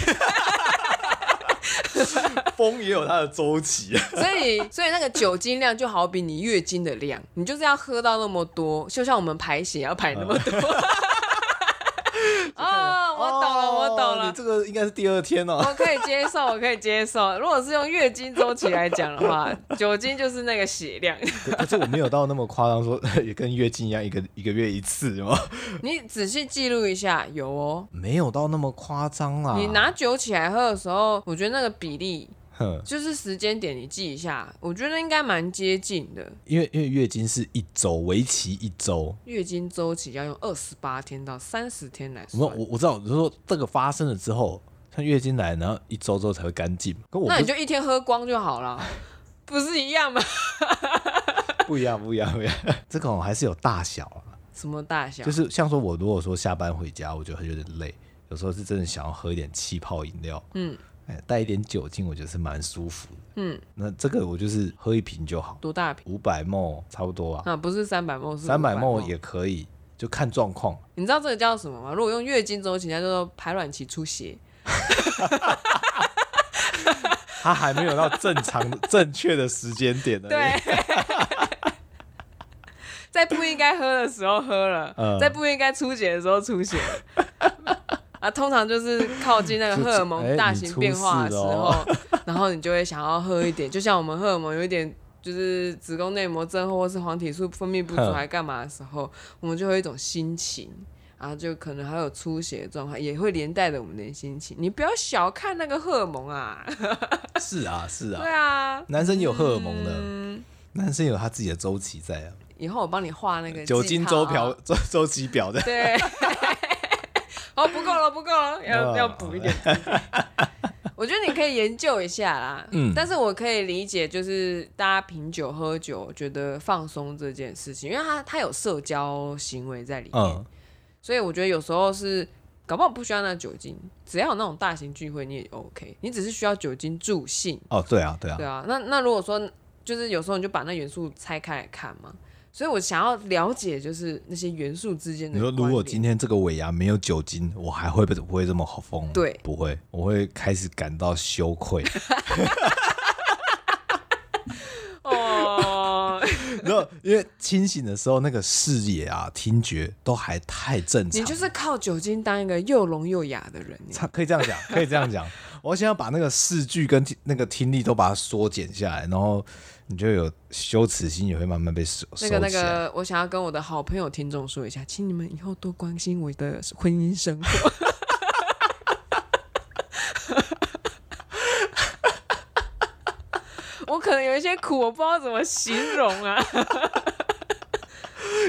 风也有它的周期，*laughs* 所以所以那个酒精量就好比你月经的量，你就是要喝到那么多，就像我们排血要排那么多。哦，我懂了，我懂了。你这个应该是第二天哦。我可以接受，我可以接受。如果是用月经周期来讲的话，*laughs* 酒精就是那个血量。可是我没有到那么夸张，说 *laughs* 也跟月经一样，一个一个月一次吗？*laughs* 你仔细记录一下，有哦。没有到那么夸张啊。你拿酒起来喝的时候，我觉得那个比例。就是时间点，你记一下，我觉得应该蛮接近的。因为因为月经是一周，为期一周，月经周期要用二十八天到三十天来算。我我我知道，就是说这个发生了之后，像月经来，然后一周之后才会干净。那你就一天喝光就好了，不是一样吗？*laughs* 不一样，不一样，不一样。*laughs* 这个还是有大小啊。什么大小？就是像说，我如果说下班回家，我觉得有点累，有时候是真的想要喝一点气泡饮料。嗯。带一点酒精，我觉得是蛮舒服的。嗯，那这个我就是喝一瓶就好。多大瓶？五百 ml 差不多啊。啊，不是三百 ml，三百 ml 也可以，就看状况。你知道这个叫什么吗？如果用月经周期，它叫做排卵期出血。他还没有到正常正确的时间点呢。对。*laughs* 在不应该喝的时候喝了，嗯、在不应该出血的时候出血。啊，通常就是靠近那个荷尔蒙大型变化的时候，欸哦、然后你就会想要喝一点，就像我们荷尔蒙有一点就是子宫内膜症候或是黄体素分泌不足还干嘛的时候，我们就会有一种心情，然后就可能还有出血的状况，也会连带着我们的心情。你不要小看那个荷尔蒙啊！*laughs* 是啊，是啊，对啊，男生有荷尔蒙的，嗯、男生有他自己的周期在啊。以后我帮你画那个酒精周表周周期表的。对。哦，不够了，不够了，*laughs* 要要补一点。*laughs* 我觉得你可以研究一下啦。嗯，但是我可以理解，就是大家品酒喝酒，觉得放松这件事情，因为它它有社交行为在里面，嗯、所以我觉得有时候是搞不好不需要那酒精，只要有那种大型聚会你也 OK，你只是需要酒精助兴。哦，对啊，对啊，对啊。那那如果说就是有时候你就把那元素拆开来看嘛。所以我想要了解，就是那些元素之间的。你说，如果今天这个尾牙没有酒精，我还会不不会这么疯？对，不会，我会开始感到羞愧。*laughs* *laughs* 哦，然后因为清醒的时候，那个视野啊、听觉都还太正常。你就是靠酒精当一个又聋又哑的人，可以这样讲，可以这样讲。*laughs* 我现在把那个视距跟那个听力都把它缩减下来，然后你就有羞耻心也会慢慢被收。那个那个，我想要跟我的好朋友听众说一下，请你们以后多关心我的婚姻生活。*laughs* 我可能有一些苦，我不知道怎么形容啊。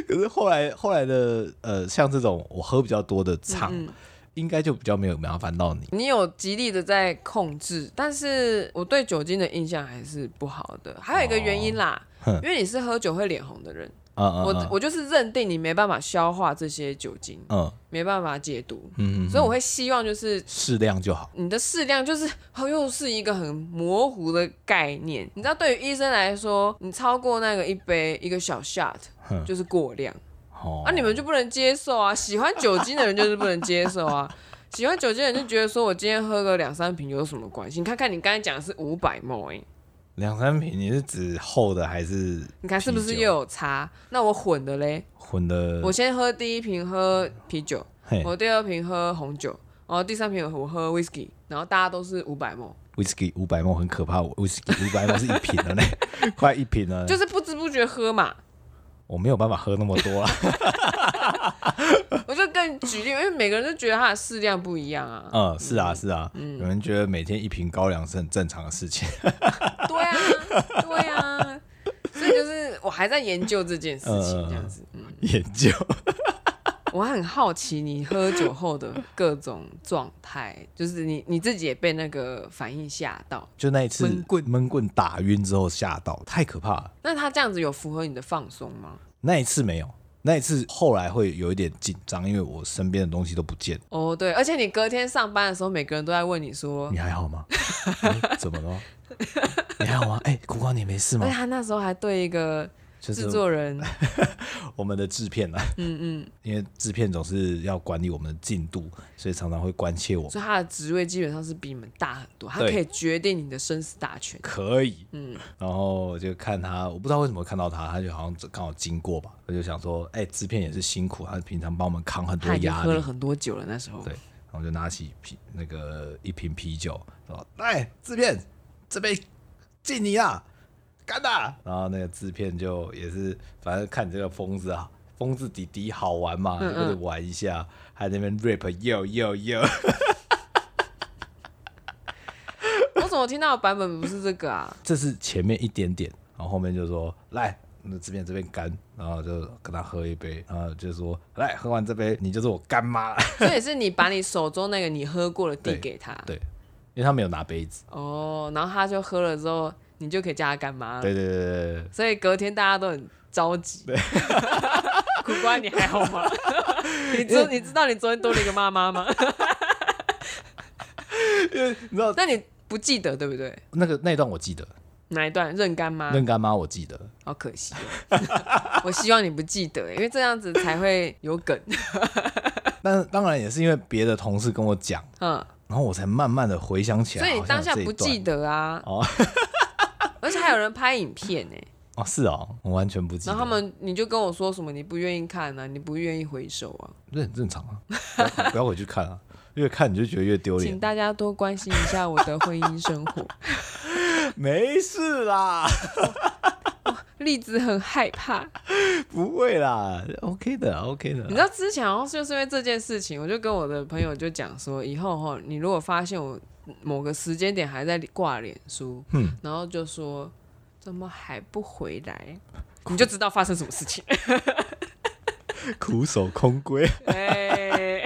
可是后来后来的呃，像这种我喝比较多的场。嗯嗯应该就比较没有麻烦到你。你有极力的在控制，但是我对酒精的印象还是不好的。还有一个原因啦，哦、因为你是喝酒会脸红的人，嗯嗯嗯我我就是认定你没办法消化这些酒精，嗯，没办法解毒，嗯，嗯，嗯，所以我会希望就是适量就好。你的适量就是又是一个很模糊的概念，你知道，对于医生来说，你超过那个一杯一个小 shot 就是过量。哦、啊！你们就不能接受啊？*laughs* 喜欢酒精的人就是不能接受啊！喜欢酒精的人就觉得说，我今天喝个两三瓶有什么关系？你看看你刚才讲的是五百 ml，两三瓶你是指厚的还是？你看是不是又有差？那我混的嘞？混的。我先喝第一瓶喝啤酒，嘿我第二瓶喝红酒，然后第三瓶我喝 whisky，然后大家都是五百 ml。whisky 五百 ml 很可怕，whisky 五百 ml 是一瓶了嘞，*laughs* 快一瓶了。就是不知不觉喝嘛。我没有办法喝那么多啊，*laughs* 我就跟你举例，因为每个人都觉得它的适量不一样啊。*laughs* 嗯，是啊，是啊，嗯，有人觉得每天一瓶高粱是很正常的事情。对啊，对啊，*laughs* 所以就是我还在研究这件事情，这样子，嗯，研究。我很好奇你喝酒后的各种状态，就是你你自己也被那个反应吓到，就那一次闷棍闷棍打晕之后吓到，太可怕了。那他这样子有符合你的放松吗？那一次没有，那一次后来会有一点紧张，因为我身边的东西都不见。哦，对，而且你隔天上班的时候，每个人都在问你说：“你还好吗？*laughs* 欸、怎么了？*laughs* 你还好吗？哎、欸，苦瓜，你没事吗？”他那时候还对一个。制作人，*laughs* 我们的制片啊，嗯嗯，*laughs* 因为制片总是要管理我们的进度，所以常常会关切我。所以他的职位基本上是比你们大很多，他可以决定你的生死大权。可以，嗯。然后就看他，我不知道为什么看到他，他就好像刚好经过吧，我就想说，哎、欸，制片也是辛苦，他平常帮我们扛很多压力。喝了很多酒了，那时候。对，然后就拿起啤那个一瓶啤酒，说：“来，制片，这杯敬你啊。”干的，然后那个制片就也是，反正看你这个疯子啊，疯子弟弟好玩嘛，就跟着玩一下，还在那边 rap yo yo yo。*laughs* 我怎么听到的版本不是这个啊？这是前面一点点，然后后面就说来，那制片这边干，然后就跟他喝一杯，然后就说来，喝完这杯你就是我干妈。所以是你把你手中那个你喝过的递给他對，对，因为他没有拿杯子。哦，然后他就喝了之后。你就可以叫他干妈。对对对对。所以隔天大家都很着急。对。*laughs* 苦瓜，你还好吗？*laughs* 你知你知道你昨天多了一个妈妈吗？*laughs* 因为你知道，那你不记得对不对？那个那一段我记得。哪一段？认干妈。认干妈我记得。好可惜。我希望你不记得，因为这样子才会有梗。但当然也是因为别的同事跟我讲，嗯，然后我才慢慢的回想起来。所以你当下不记得啊？哦。而且还有人拍影片呢。哦，是哦，我完全不记得。然后他们，你就跟我说什么？你不愿意看啊？你不愿意回首啊？这很正常啊，不要回去看啊，越看你就觉得越丢脸。请大家多关心一下我的婚姻生活。*laughs* 没事啦，*laughs* 栗子很害怕。不会啦，OK 的，OK 的。你知道之前好像就是因为这件事情，我就跟我的朋友就讲说，以后哈，你如果发现我。某个时间点还在挂脸书，嗯，然后就说怎么还不回来，你就知道发生什么事情，*laughs* 苦守空闺，*laughs* 哎，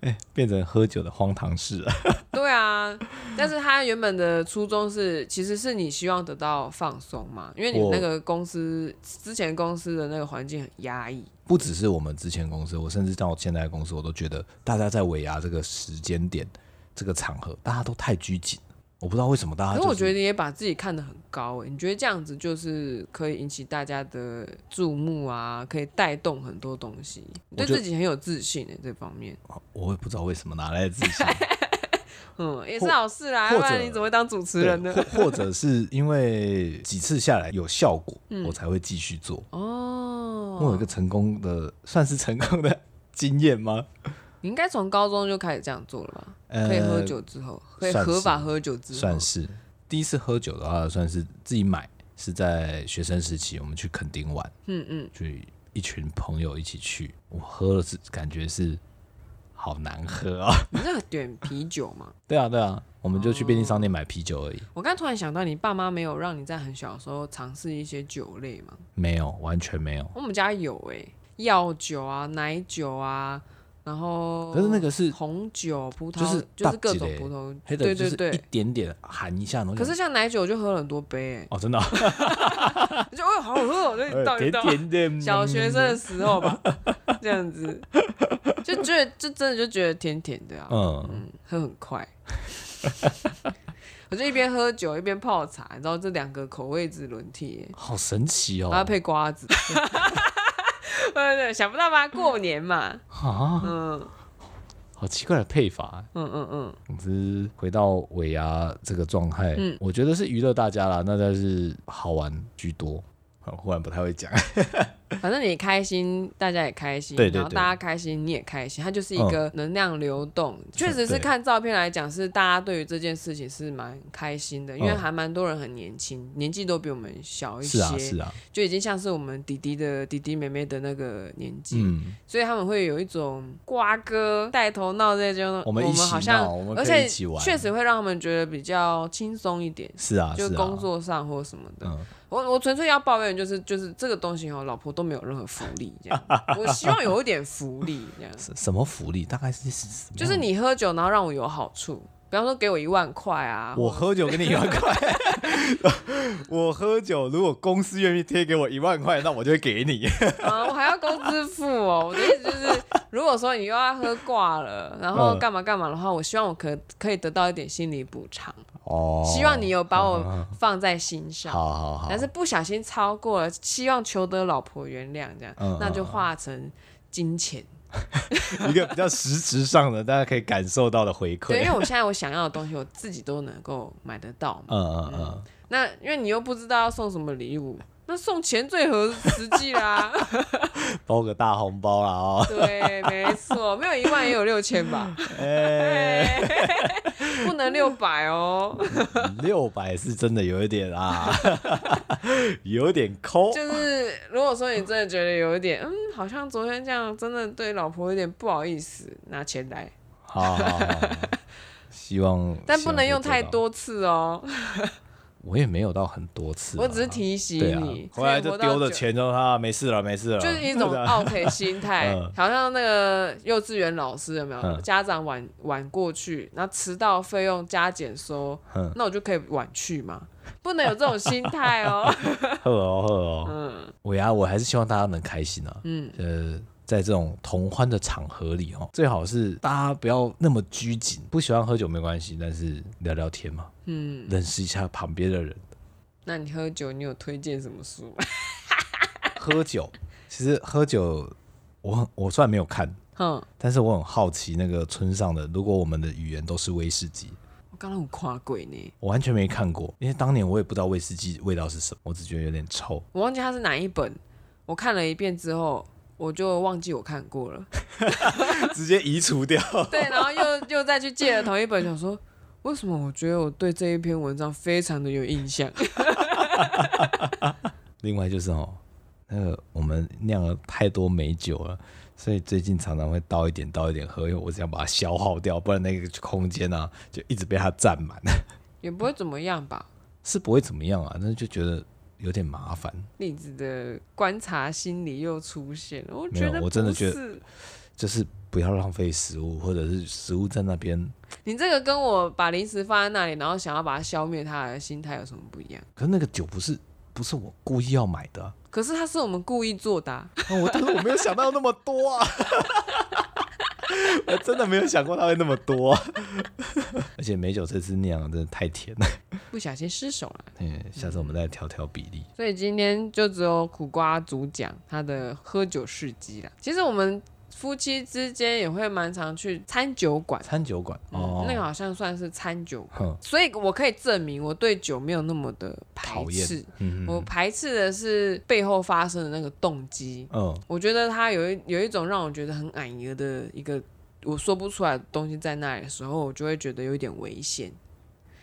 哎，变成喝酒的荒唐事了。*laughs* 对啊，但是他原本的初衷是，其实是你希望得到放松嘛，因为你那个公司之前公司的那个环境很压抑。不只是我们之前公司，我甚至到现在的公司，我都觉得大家在尾牙这个时间点、这个场合，大家都太拘谨。我不知道为什么大家、就是。可是我觉得你也把自己看得很高，你觉得这样子就是可以引起大家的注目啊，可以带动很多东西，对自己很有自信的这方面。我也不知道为什么哪来的自信。*laughs* 嗯，也是好事啦，不然你怎么会当主持人呢？或或者是因为几次下来有效果，嗯、我才会继续做。哦，我有一个成功的，算是成功的 *laughs* 经验吗？你应该从高中就开始这样做了吧？呃、可以喝酒之后，可以合法喝酒之后，算是第一次喝酒的话，算是自己买，是在学生时期，我们去垦丁玩，嗯嗯，去一群朋友一起去，我喝了是感觉是。好难喝啊！你是点啤酒吗？*laughs* 对啊，对啊，我们就去便利商店买啤酒而已。哦、我刚突然想到，你爸妈没有让你在很小的时候尝试一些酒类吗？没有，完全没有。我们家有哎、欸，药酒啊，奶酒啊，然后可是那个是红酒、葡萄，就是就是各种葡萄，对对对，一点点含一下。可是像奶酒就喝了很多杯。哦，真的、*laughs* 啊，就哦，好好喝，就倒一倒。小学生的时候吧，这样子。就觉得，就真的就觉得甜甜的啊，嗯，嗯，喝很快。*laughs* 我就一边喝酒一边泡茶，然后这两个口味之轮替，好神奇哦！还要配瓜子，对 *laughs* 对，想不到吧？*laughs* 过年嘛，啊，嗯，好奇怪的配法，嗯嗯嗯。总之回到尾牙这个状态，嗯，我觉得是娱乐大家啦，那但是好玩居多。忽然不太会讲。反正你开心，大家也开心，对对对，然后大家开心，你也开心，它就是一个能量流动。嗯、确实是看照片来讲，是大家对于这件事情是蛮开心的，因为还蛮多人很年轻，年纪都比我们小一些，是啊是啊，就已经像是我们弟弟的弟弟妹妹的那个年纪，嗯、所以他们会有一种瓜哥带头闹这种，我们我们好像，而且确实会让他们觉得比较轻松一点，是啊，就工作上或什么的。嗯我我纯粹要抱怨，就是就是这个东西哦，老婆都没有任何福利，这样。我希望有一点福利，这样。什么福利？大概是？就是你喝酒，然后让我有好处，比方说给我一万块啊。我喝酒给你一万块。*laughs* 我喝酒，如果公司愿意贴给我一万块，那我就会给你。啊，我还要工资付哦。我的意思就是，如果说你又要喝挂了，然后干嘛干嘛的话，我希望我可可以得到一点心理补偿。哦，希望你有把我放在心上，好好好，但是不小心超过了，希望求得老婆原谅，这样，嗯、那就化成金钱，*laughs* 一个比较实质上的大家可以感受到的回馈。对，因为我现在我想要的东西，我自己都能够买得到嘛，嗯嗯嗯。那因为你又不知道要送什么礼物。那送钱最合实际啦，*laughs* 包个大红包啦哦。对，没错，没有一万也有六千吧。哎，*laughs* 不能六百哦。*laughs* 六百是真的有一点啊，有点抠。就是如果说你真的觉得有一点，嗯，好像昨天这样，真的对老婆有点不好意思，拿钱来。好，好，好，希望，但不能用太多次哦。我也没有到很多次，我只是提醒你，回来就丢了钱之后，他没事了，没事了，就是一种 OK 心态，*laughs* 好像那个幼稚园老师有没有？家长晚晚过去，然后迟到费用加减收，那我就可以晚去嘛？不能有这种心态哦。呵哦呵哦，*laughs* 嗯，我呀，我还是希望大家能开心啊，嗯，呃。在这种同欢的场合里，哦，最好是大家不要那么拘谨。不喜欢喝酒没关系，但是聊聊天嘛，嗯，认识一下旁边的人。那你喝酒，你有推荐什么书吗？*laughs* 喝酒，其实喝酒，我很我虽然没有看，嗯，但是我很好奇那个村上的。如果我们的语言都是威士忌，我刚刚很夸鬼呢，我完全没看过，因为当年我也不知道威士忌味道是什么，我只觉得有点臭。我忘记它是哪一本，我看了一遍之后。我就忘记我看过了，*laughs* 直接移除掉。*laughs* 对，然后又又再去借了同一本，想说为什么我觉得我对这一篇文章非常的有印象。*laughs* 另外就是哦，那个我们酿了太多美酒了，所以最近常常会倒一点倒一点喝，因为我只想把它消耗掉，不然那个空间啊就一直被它占满。也不会怎么样吧？是不会怎么样啊，但是就觉得。有点麻烦，例子的观察心理又出现了。我觉得我真的觉得，就是不要浪费食物，或者是食物在那边。你这个跟我把零食放在那里，然后想要把它消灭，它的心态有什么不一样？可是那个酒不是不是我故意要买的啊，可是它是我们故意做的啊。我但是我没有想到那么多啊。*laughs* *laughs* 我真的没有想过它会那么多，*laughs* 而且美酒这次酿真的太甜了，不小心失手了。嗯，下次我们再调调比例。所以今天就只有苦瓜主讲他的喝酒事迹了。其实我们。夫妻之间也会蛮常去餐酒馆，餐酒馆，哦、嗯，那个好像算是餐酒馆，所以我可以证明我对酒没有那么的排斥。嗯、我排斥的是背后发生的那个动机。嗯，我觉得他有一有一种让我觉得很矮油的一个我说不出来的东西在那里的时候，我就会觉得有点危险。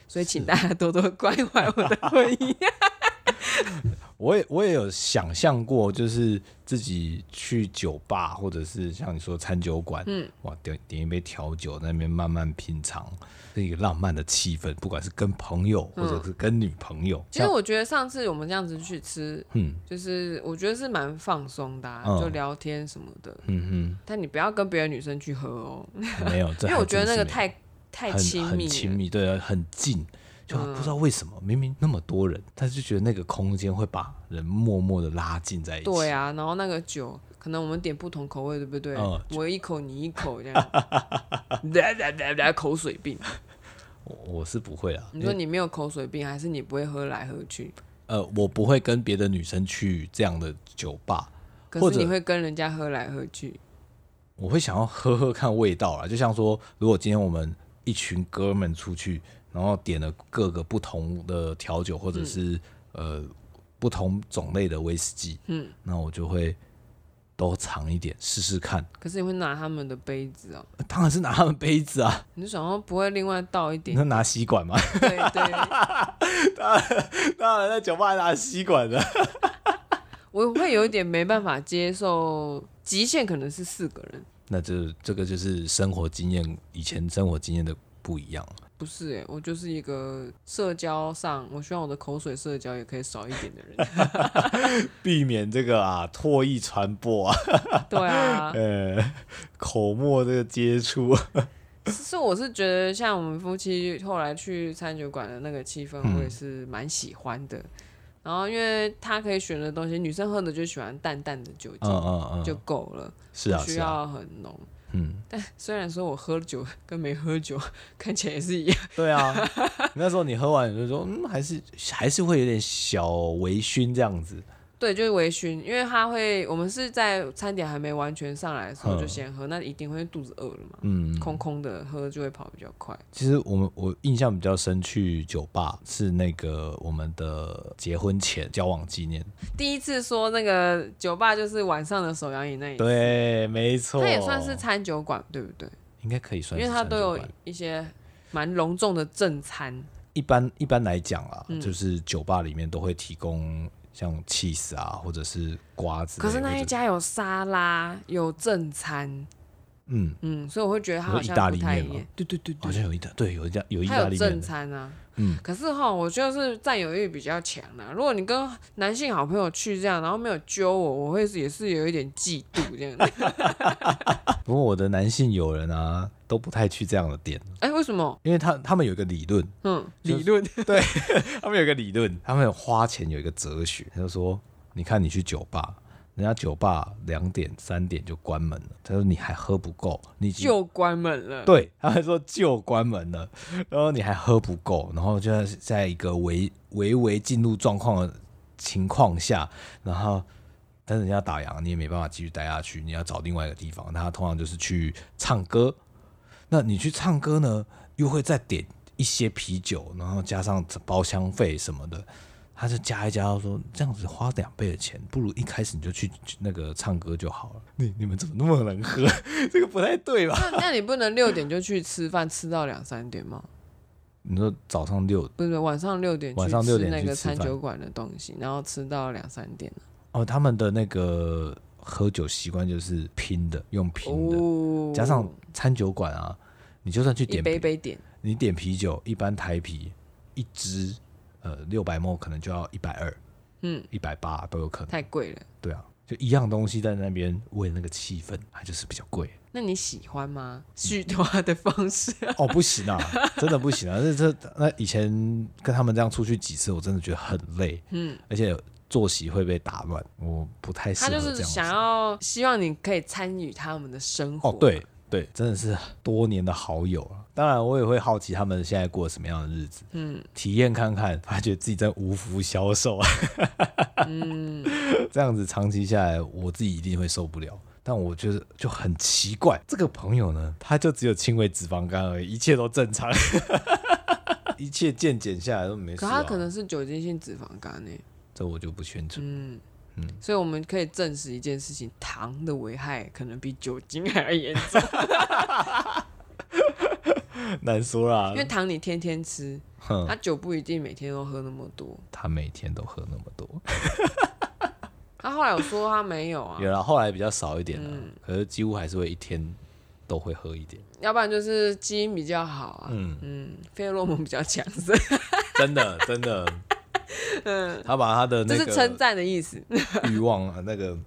所以请大家多多关怀我的婚姻。*laughs* 我也我也有想象过，就是自己去酒吧，或者是像你说餐酒馆，嗯，哇，点点一杯调酒，在那边慢慢品尝，是一个浪漫的气氛。不管是跟朋友，或者是跟女朋友，其实我觉得上次我们这样子去吃，嗯，就是我觉得是蛮放松的，就聊天什么的，嗯哼。但你不要跟别的女生去喝哦，没有，*laughs* 因为我觉得那个太太亲密，亲密，对啊，很近。就不知道为什么，明明那么多人，他就觉得那个空间会把人默默的拉近在一起。对啊，然后那个酒，可能我们点不同口味，对不对？嗯、我一口你一口这样，来来来来口水病。*laughs* 我我是不会啊。你说你没有口水病，还是你不会喝来喝去？呃，我不会跟别的女生去这样的酒吧。可是你会跟人家喝来喝去？我会想要喝喝看味道啊，就像说，如果今天我们一群哥们出去。然后点了各个不同的调酒，或者是、嗯、呃不同种类的威士忌，嗯，那我就会都尝一点试试看。可是你会拿他们的杯子哦？当然是拿他们杯子啊！你就想要不会另外倒一点？那拿吸管吗？对对，*laughs* 当然当然在酒吧拿吸管的。我会有一点没办法接受，极限可能是四个人。那这这个就是生活经验，以前生活经验的不一样。不是哎、欸，我就是一个社交上，我希望我的口水社交也可以少一点的人，*laughs* 避免这个啊唾液传播啊。*laughs* 对啊，呃，口沫这个接触。*laughs* 是，我是觉得像我们夫妻后来去餐酒馆的那个气氛，我也是蛮喜欢的。嗯、然后因为他可以选的东西，女生喝的就喜欢淡淡的酒精，嗯嗯嗯就够了，是啊，不需要很浓。嗯，但虽然说我喝酒跟没喝酒 *laughs* 看起来也是一样。对啊，那时候你喝完你就说，嗯，还是还是会有点小微醺这样子。对，就是微醺，因为他会，我们是在餐点还没完全上来的时候就先喝，那一定会肚子饿了嘛，嗯，空空的喝就会跑比较快。其实我们我印象比较深，去酒吧是那个我们的结婚前交往纪念，第一次说那个酒吧就是晚上的手摇椅那一次，对，没错，它也算是餐酒馆，对不对？应该可以算，因为它都有一些蛮隆重的正餐。一般一般来讲啊，嗯、就是酒吧里面都会提供。像 cheese 啊，或者是瓜子。可是那一家有沙拉，有正餐。嗯嗯，所以我会觉得它好像不太一样。对对对对，好像有一家，对，有一家有意大利面。正餐啊。嗯，可是哈，我就是占有欲比较强的。如果你跟男性好朋友去这样，然后没有揪我，我会也是有一点嫉妒这样。*laughs* 不过我的男性友人啊，都不太去这样的店。哎，为什么？因为他他们有一个理论，嗯，理论，*laughs* 对他们有一个理论，他们有花钱有一个哲学，他就说，你看你去酒吧。人家酒吧两点三点就关门了，他说你还喝不够，你就关门了。对，他还说就关门了，然后你还喝不够，然后就在在一个微微微进入状况的情况下，然后但是人家打烊，你也没办法继续待下去，你要找另外一个地方。那他通常就是去唱歌，那你去唱歌呢，又会再点一些啤酒，然后加上包厢费什么的。他就加一加，他说这样子花两倍的钱，不如一开始你就去那个唱歌就好了。你你们怎么那么能喝？*laughs* 这个不太对吧？那那你不能六点就去吃饭，吃到两三点吗？你说早上六不是晚上六点，晚上六点那个餐酒馆的东西，然后吃到两三点哦，他们的那个喝酒习惯就是拼的，用拼的，哦、加上餐酒馆啊，你就算去点杯杯点，你点啤酒，一般台啤一支。呃，六百 ml 可能就要一百二，嗯，一百八都有可能，太贵了。对啊，就一样东西在那边，为了那个气氛，它就是比较贵。那你喜欢吗？续摊的方式？哦，不行啊，*laughs* 真的不行啊！这这那以前跟他们这样出去几次，我真的觉得很累，嗯，而且作息会被打乱，我不太适合这样。他就是想要希望你可以参与他们的生活。哦，对。对，真的是多年的好友啊。当然，我也会好奇他们现在过什么样的日子，嗯，体验看看，发觉自己在无福消受啊，嗯，*laughs* 这样子长期下来，我自己一定会受不了。但我觉得就很奇怪，这个朋友呢，他就只有轻微脂肪肝而已，一切都正常，*laughs* 一切渐减下来都没事。可他可能是酒精性脂肪肝呢？这我就不清楚。嗯嗯，所以我们可以证实一件事情：糖的危害可能比酒精还要严重。*laughs* 难说啦，因为糖你天天吃，他酒不一定每天都喝那么多。他每天都喝那么多。*laughs* 他后来有说他没有啊，有了，后来比较少一点了，嗯、可是几乎还是会一天都会喝一点，要不然就是基因比较好啊，嗯。嗯，费洛蒙比较强盛，*laughs* 真的真的，嗯，他把他的那个这是称赞的意思，*laughs* 欲望啊那个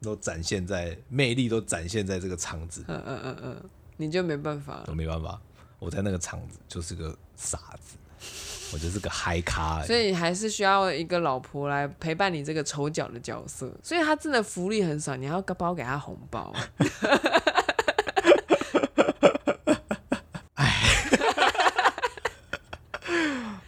都展现在魅力都展现在这个场子，嗯嗯嗯嗯，你就没办法，都没办法，我在那个场子就是个傻子。我就是个嗨咖，所以你还是需要一个老婆来陪伴你这个丑角的角色。所以他真的福利很少，你还要包给他红包。哎，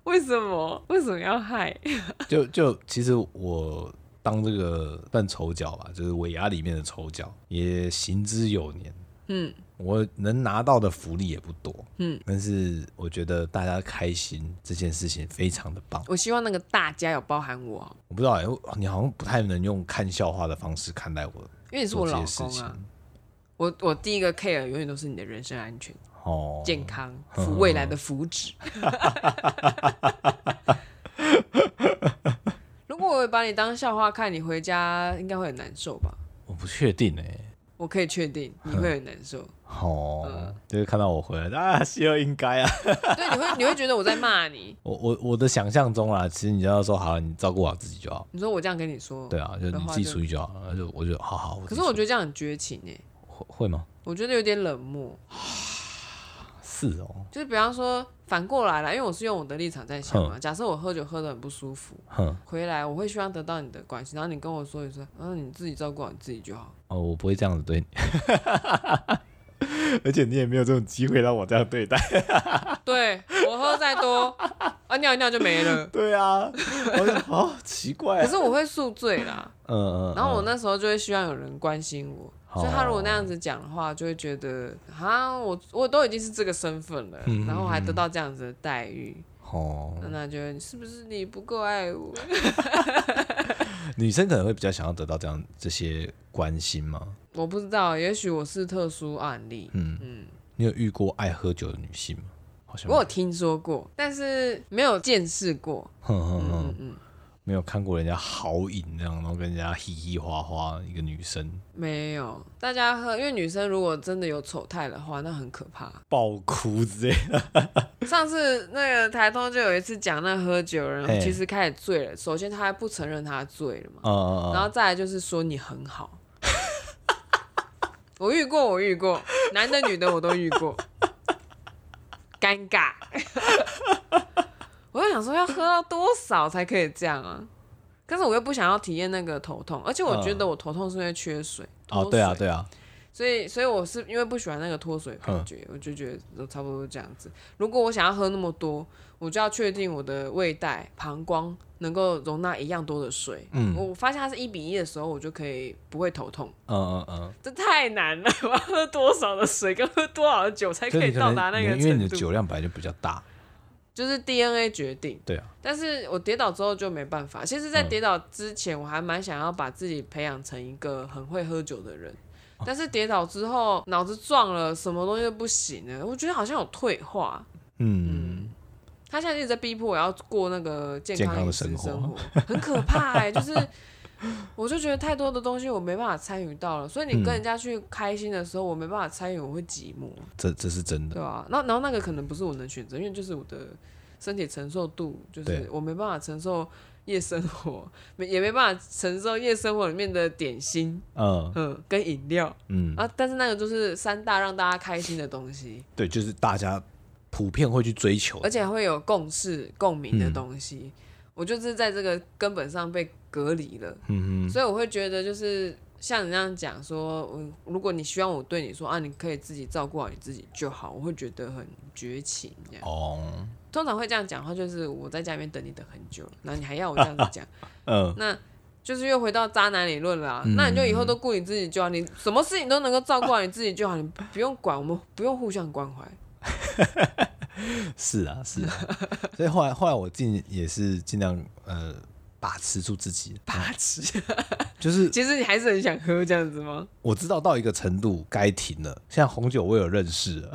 为什么？为什么要害？*laughs* 就就其实我当这个扮丑角吧，就是尾牙里面的丑角，也行之有年。嗯。我能拿到的福利也不多，嗯，但是我觉得大家开心这件事情非常的棒。我希望那个大家有包含我，我不知道哎，你好像不太能用看笑话的方式看待我，因为你是我老公啊。我我第一个 care 永远都是你的人身安全、哦，健康、福未来的福祉。*laughs* 如果我把你当笑话看，你回家应该会很难受吧？我不确定哎。我可以确定你会很难受哦，嗯、就是看到我回来啊，希尔应该啊，*laughs* 对，你会你会觉得我在骂你。*laughs* 我我我的想象中啊，其实你就要说好，你照顾好自己就好。你说我这样跟你说，对啊，就你自己处理就好，就我就好好。可是我觉得这样很绝情哎，会会吗？我觉得有点冷漠。是哦，就是比方说反过来了，因为我是用我的立场在想嘛。假设我喝酒喝的很不舒服，回来我会希望得到你的关心，然后你跟我说一声，然后你自己照顾好你自己就好。哦，我不会这样子对你，*laughs* 而且你也没有这种机会让我这样对待。对，我喝再多啊，尿一尿就没了。对啊，我就好奇怪。可是我会宿醉啦，嗯嗯，然后我那时候就会希望有人关心我。所以他如果那样子讲的话，就会觉得啊，我我都已经是这个身份了，嗯、然后还得到这样子的待遇，哦，那他觉得是不是你不够爱我？*laughs* 女生可能会比较想要得到这样这些关心吗？我不知道，也许我是特殊案例。嗯嗯，你有遇过爱喝酒的女性吗？好像我有听说过，但是没有见识过。哼哼哼嗯嗯。没有看过人家豪饮那样，然后跟人家嘻嘻哈哈一个女生。没有，大家喝，因为女生如果真的有丑态的话，那很可怕，爆哭之类的。*laughs* 上次那个台通就有一次讲那喝酒人其实开始醉了，首先他还不承认他醉了嘛，嗯嗯嗯然后再来就是说你很好。*laughs* 我遇过，我遇过，男的女的我都遇过，尴尬。我就想说，要喝到多少才可以这样啊？可是我又不想要体验那个头痛，而且我觉得我头痛是因为缺水。嗯、水哦，对啊，对啊。所以，所以我是因为不喜欢那个脱水感觉，嗯、我就觉得都差不多这样子。如果我想要喝那么多，我就要确定我的胃袋、膀胱能够容纳一样多的水。嗯。我发现它是一比一的时候，我就可以不会头痛。嗯嗯嗯。这太难了，*laughs* 我要喝多少的水跟喝多少的酒才可以到达那个程度？因为你的酒量本来就比较大。就是 DNA 决定，对啊，但是我跌倒之后就没办法。其实，在跌倒之前，我还蛮想要把自己培养成一个很会喝酒的人。但是跌倒之后，脑子撞了，什么东西都不行了。我觉得好像有退化。嗯，嗯，他现在一直在逼迫我要过那个健康饮食生活，生活很可怕哎、欸，就是。我就觉得太多的东西我没办法参与到了，所以你跟人家去开心的时候，我没办法参与，我会寂寞。这这是真的，对啊，然后然后那个可能不是我能选择，因为就是我的身体承受度，就是我没办法承受夜生活，没也没办法承受夜生活里面的点心，嗯嗯，跟饮料，嗯啊，但是那个就是三大让大家开心的东西，对，就是大家普遍会去追求，而且会有共识共鸣的东西。嗯我就是在这个根本上被隔离了，所以我会觉得就是像你那样讲说，嗯，如果你希望我对你说啊，你可以自己照顾好你自己就好，我会觉得很绝情这样。哦。通常会这样讲的话，就是我在家里面等你等很久了，然后你还要我这样子讲，*laughs* 嗯，那就是又回到渣男理论了啊。嗯，那你就以后都顾你自己就好，你什么事情都能够照顾好你自己就好，你不用管我们，不用互相关怀。*laughs* *laughs* 是啊，是啊，所以后来后来我尽也是尽量呃把持住自己，把持，*laughs* 就是 *laughs* 其实你还是很想喝这样子吗？我知道到一个程度该停了，像红酒我有认识了。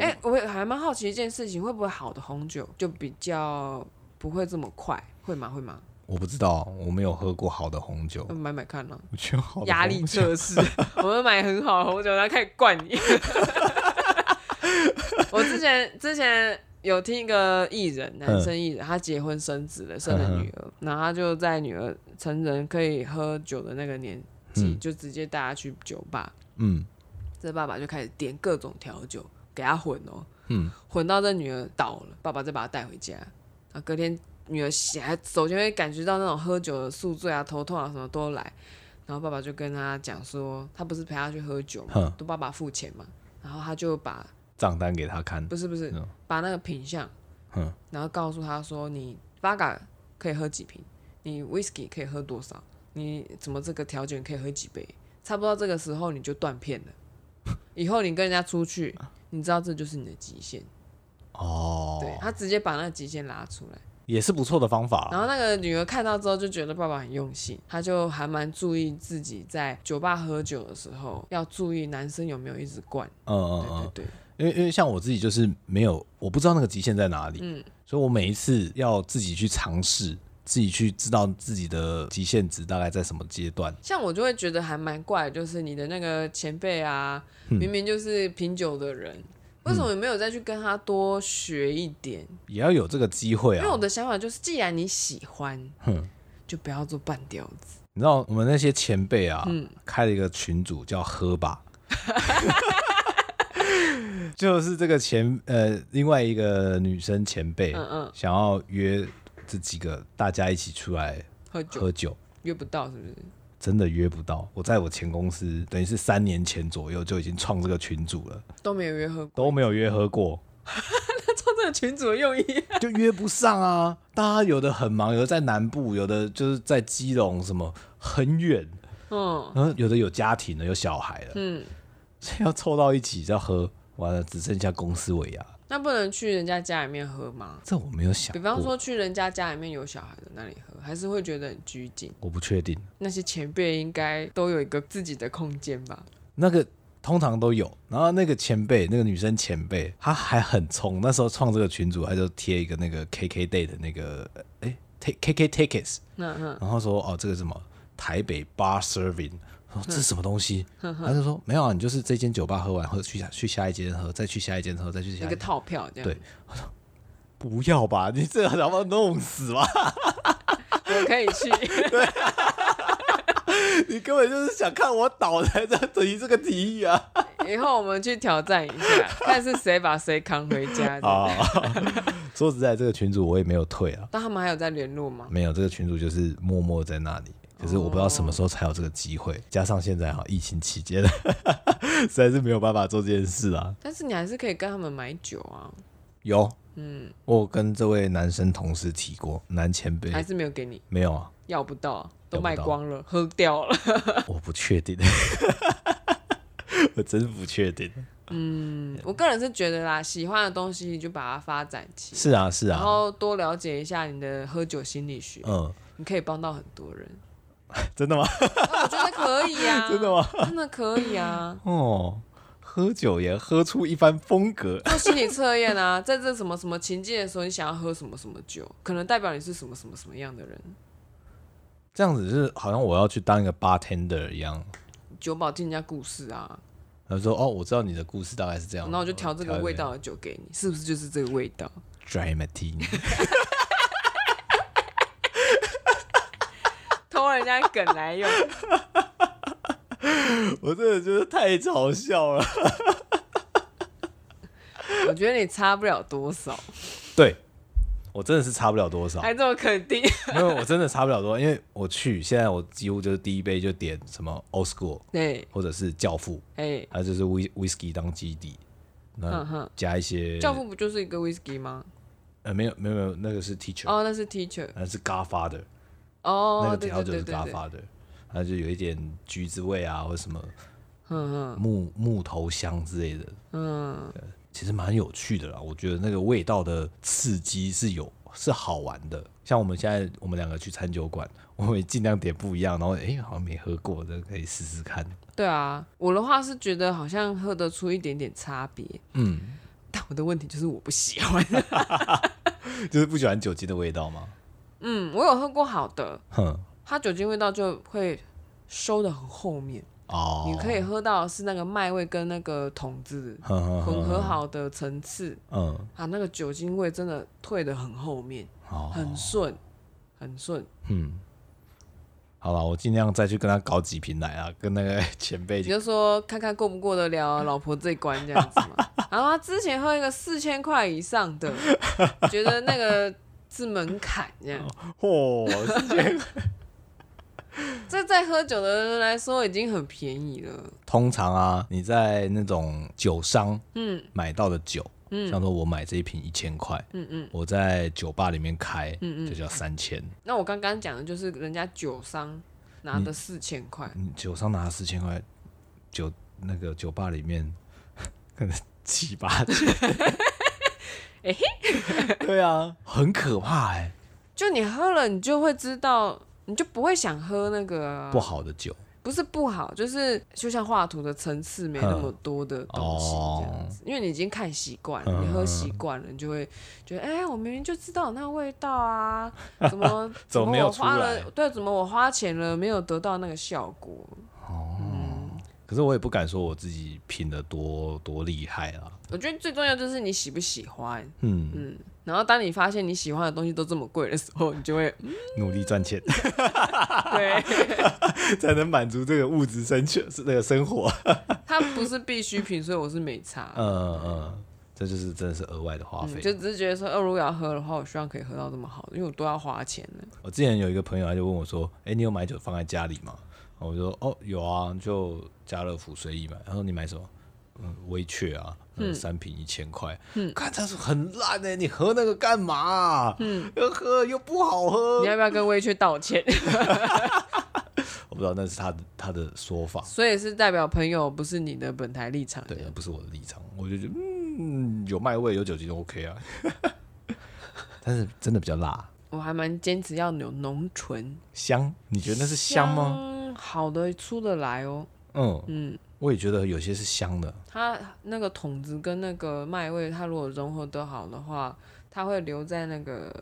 哎、我还蛮好奇一件事情，会不会好的红酒就比较不会这么快？会吗？会吗？我不知道，我没有喝过好的红酒，买买看呢。我觉得好压力测试，我们买很好的红酒，然后开始灌你。*laughs* 我之前之前有听一个艺人，男生艺人，他结婚生子了，生了女儿，然后他就在女儿成人可以喝酒的那个年纪，嗯、就直接带她去酒吧。嗯，这爸爸就开始点各种调酒给她混哦，嗯，混到这女儿倒了，爸爸再把她带回家。啊，隔天女儿醒来，首先会感觉到那种喝酒的宿醉啊、头痛啊什么都来，然后爸爸就跟她讲说，他不是陪她去喝酒嘛，都爸爸付钱嘛，然后他就把。账单给他看，不是不是，嗯、把那个品相，嗯、然后告诉他说，你 Vodka 可以喝几瓶，你 Whisky 可以喝多少，你怎么这个条件可以喝几杯，差不多这个时候你就断片了。*laughs* 以后你跟人家出去，你知道这就是你的极限。哦，对，他直接把那个极限拉出来。也是不错的方法。然后那个女儿看到之后就觉得爸爸很用心，她就还蛮注意自己在酒吧喝酒的时候要注意男生有没有一直灌。嗯嗯嗯，对对对。因为因为像我自己就是没有，我不知道那个极限在哪里，嗯，所以我每一次要自己去尝试，自己去知道自己的极限值大概在什么阶段。像我就会觉得还蛮怪，就是你的那个前辈啊，嗯、明明就是品酒的人。为什么没有再去跟他多学一点？也要有这个机会啊！因为我的想法就是，既然你喜欢，哼，就不要做半吊子。你知道我们那些前辈啊，嗯，开了一个群组叫“喝吧 *laughs* ”，就是这个前呃另外一个女生前辈，嗯嗯，想要约这几个大家一起出来喝酒，喝酒。约不到是不是？真的约不到，我在我前公司，等于是三年前左右就已经创这个群组了，都没有约喝过，都没有约喝过。*laughs* 那创这个群组的用意，*laughs* 就约不上啊！大家有的很忙，有的在南部，有的就是在基隆，什么很远，嗯，然后有的有家庭的，有小孩的，嗯，所以要凑到一起要喝，完了只剩下公司尾牙。那不能去人家家里面喝吗？这我没有想。比方说去人家家里面有小孩的那里喝，还是会觉得很拘谨。我不确定。那些前辈应该都有一个自己的空间吧？那个通常都有。然后那个前辈，那个女生前辈，她还很冲。那时候创这个群组，她就贴一个那个 KK day 的那个，哎，KK tickets。嗯嗯。然后说哦，这个什么台北 bar serving。说这是什么东西？*laughs* 他就说没有啊，你就是这间酒吧喝完，喝去下去下一间喝，再去下一间喝，再去下一个套票这样。对，我 *laughs* 说不要吧，你这要把我弄死吧？*laughs* 我可以去。对，你根本就是想看我倒在这提这个提议啊！以后我们去挑战一下，看是谁把谁扛回家。啊，说实在，这个群主我也没有退啊。但他们还有在联络吗？没有，这个群主就是默默在那里。可是我不知道什么时候才有这个机会，加上现在哈疫情期间，*laughs* 实在是没有办法做这件事啊。但是你还是可以跟他们买酒啊。有，嗯，我跟这位男生同事提过，男前辈还是没有给你，没有啊，要不到，都卖光了，喝掉了。*laughs* 我不确定，*laughs* 我真不确定。嗯，我个人是觉得啦，喜欢的东西就把它发展起来。是啊，是啊，然后多了解一下你的喝酒心理学，嗯，你可以帮到很多人。*laughs* 真的吗？我觉得可以啊。*laughs* 真的吗？真的可以啊。哦，喝酒也喝出一番风格。做心理测验啊，*laughs* 在这什么什么情境的时候，你想要喝什么什么酒，可能代表你是什么什么什么样的人。这样子是好像我要去当一个 bartender 一样。酒保听人家故事啊。他说：“哦，我知道你的故事大概是这样。”那我就调这个味道的酒给你，是不是就是这个味道？Dry Martini。人家梗来用，*laughs* 我真的觉得太嘲笑了。*laughs* 我觉得你差不了多少。对，我真的是差不了多少，还这么肯定？因为我真的差不了多少，因为我去现在我几乎就是第一杯就点什么 Old School，对，或者是教父，哎，还就是 Whisky 当基底，那加一些。教父不就是一个 Whisky 吗？呃，没有没有没有，那个是 Teacher，哦，那是 Teacher，那是 Godfather，哦，那个调酒是 Godfather，它就有一点橘子味啊，或者什么，嗯嗯，木木头香之类的，嗯。其实蛮有趣的啦，我觉得那个味道的刺激是有是好玩的。像我们现在我们两个去餐酒馆，我会尽量点不一样，然后哎好像没喝过的可以试试看。对啊，我的话是觉得好像喝得出一点点差别，嗯，但我的问题就是我不喜欢，*laughs* 就是不喜欢酒精的味道吗？嗯，我有喝过好的，哼，它酒精味道就会收的很后面。哦，你可以喝到是那个麦味跟那个桶子混合好的层次，嗯，啊，那个酒精味真的退的很后面，哦，很顺，很顺，嗯，好了，我尽量再去跟他搞几瓶来啊，跟那个 *laughs* 前辈，你就说看看过不过得了老婆这一关这样子嘛。然后他之前喝一个四千块以上的，觉得那个是门槛这样，嚯。*laughs* 这在喝酒的人来说已经很便宜了。通常啊，你在那种酒商嗯买到的酒，嗯，像说我买这一瓶一千块，嗯嗯，我在酒吧里面开，嗯嗯，就叫三千。那我刚刚讲的就是人家酒商拿的四千块，你酒商拿四千块，酒那个酒吧里面可能七八千。*laughs* 哎嘿，*laughs* 对啊，很可怕哎。就你喝了，你就会知道。你就不会想喝那个、啊、不好的酒，不是不好，就是就像画图的层次没那么多的东西这样子，哦、因为你已经看习惯了，你喝习惯了，你就会觉得，哎、欸，我明明就知道那个味道啊，怎么 *laughs* 怎么我花了，对，怎么我花钱了没有得到那个效果？哦，嗯、可是我也不敢说我自己品的多多厉害啊。我觉得最重要就是你喜不喜欢，嗯嗯。然后当你发现你喜欢的东西都这么贵的时候，你就会、嗯、努力赚钱，*laughs* 对，*laughs* 才能满足这个物质生存是那个生活。*laughs* 它不是必需品，所以我是没差。嗯嗯，这就是真的是额外的花费、嗯。就只是觉得说，哦，如果要喝的话，我希望可以喝到这么好的，因为我都要花钱了。我之前有一个朋友，他就问我说：“哎，你有买酒放在家里吗？”我就说：“哦，有啊，就家乐福随意买。”他说：“你买什么？”嗯，威雀啊。嗯、三瓶一千块，嗯，看他是很烂哎，你喝那个干嘛、啊？嗯，又喝又不好喝，你要不要跟威雀道歉？*laughs* 我不知道那是他的他的说法，所以是代表朋友不是你的本台立场，对，不是我的立场，我就觉得嗯，有麦味有酒精都 OK 啊，*laughs* 但是真的比较辣，我还蛮坚持要有浓醇香，你觉得那是香吗？香好的出得来哦，嗯嗯。我也觉得有些是香的，它那个桶子跟那个麦味，它如果融合得好的话，它会留在那个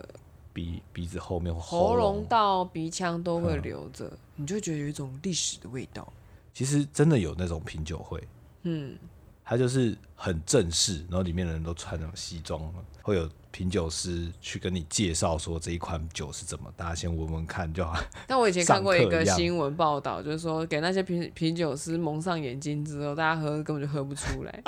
鼻鼻子后面，喉咙到鼻腔都会留着，嗯、你就觉得有一种历史的味道。其实真的有那种品酒会，嗯，它就是很正式，然后里面的人都穿那种西装，会有。品酒师去跟你介绍说，这一款酒是怎么，大家先闻闻看就好。*laughs* 但我以前看过一个新闻报道，就是说给那些品品酒师蒙上眼睛之后，大家喝根本就喝不出来。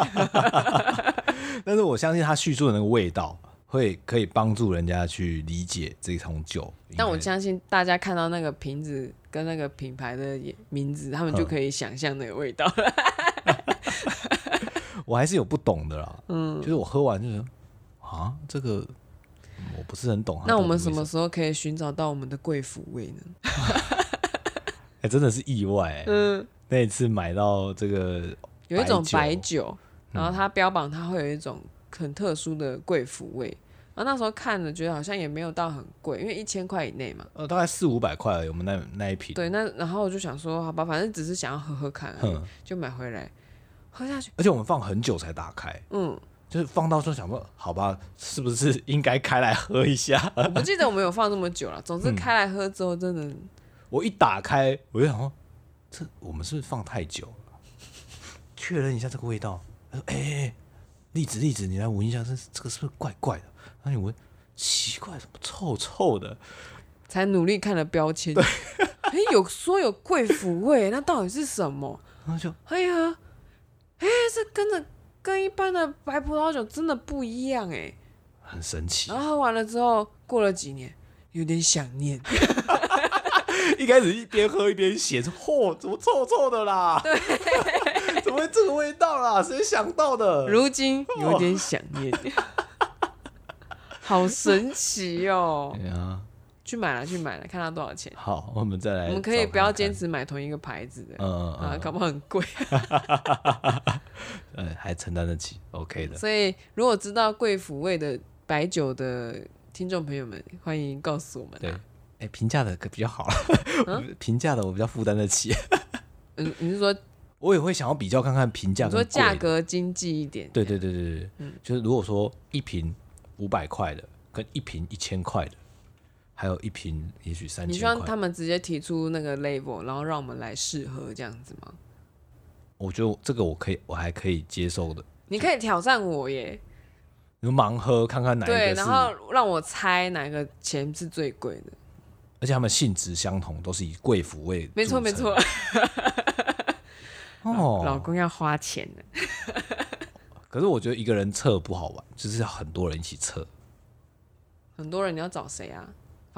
*laughs* 但是我相信他叙述的那个味道，会可以帮助人家去理解这一桶酒。但我相信大家看到那个瓶子跟那个品牌的名字，他们就可以想象那个味道了。*laughs* 我还是有不懂的啦，嗯，就是我喝完就是。啊，这个我不是很懂。那我们什么时候可以寻找到我们的贵腐味呢？*laughs* 哎、欸，真的是意外。嗯，那一次买到这个有一种白酒，然后它标榜它会有一种很特殊的贵腐味。然后那时候看了，觉得好像也没有到很贵，因为一千块以内嘛。呃，大概四五百块而已。我们那那一瓶。对，那然后我就想说，好吧，反正只是想要喝喝看而已，嗯、就买回来喝下去。而且我们放很久才打开。嗯。就是放到说想说，好吧，是不是 *laughs* 应该开来喝一下？我不记得我们有放这么久了。总之开来喝之后，真的、嗯，我一打开我就想说，这我们是不是放太久了？确认一下这个味道。他说：“哎、欸，栗子，栗子，你来闻一下，这这个是不是怪怪的？”那你闻，奇怪，怎么臭臭的？才努力看了标签，对，哎、欸，有说有贵腐味，那到底是什么？然后就，哎呀，哎、欸，这跟着。跟一般的白葡萄酒真的不一样哎，很神奇。然后喝完了之后，过了几年，有点想念。*laughs* 一开始一边喝一边写，嚯，怎么臭臭的啦？对，*laughs* 怎么会这个味道啦？谁想到的？如今有点想念，好神奇哦！*laughs* 对啊，去买了，去买了，看它多少钱。好，我们再来。我们可以不要坚持买同一个牌子的，嗯啊，搞不好很贵。嗯，*laughs* 还承担得起，OK 的。所以，如果知道贵腐味的白酒的听众朋友们，欢迎告诉我们。对。哎，平价的可比较好了，*laughs* 平价的我比较负担得起。*laughs* 嗯，你是说，我也会想要比较看看平价，说价格经济一点。对对对对对，嗯，就是如果说一瓶五百块的，跟一瓶一千块的，还有一瓶也许三千，你希望他们直接提出那个 label，然后让我们来试喝这样子吗？我觉得这个我可以，我还可以接受的。你可以挑战我耶，你盲喝看看哪一个，对，然后让我猜哪个钱是最贵的。而且他们性质相同，都是以贵腐味。没错没错。哦，老公要花钱的。*laughs* 可是我觉得一个人测不好玩，就是要很多人一起测。很多人你要找谁啊？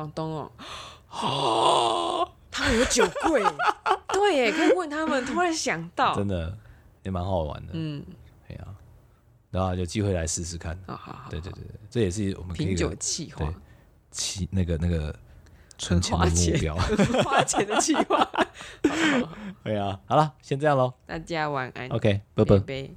房东哦。哦，*gasps* 他们有酒柜。*laughs* 对耶，可以问他们。突然想到，真的也蛮好玩的。嗯，对啊。然后有机会来试试看。好好好。对对对对，这也是我们品酒计划。期那个那个。存钱的目标，花钱的计划。*laughs* 对啊，好了，先这样喽。大家晚安。OK，拜拜。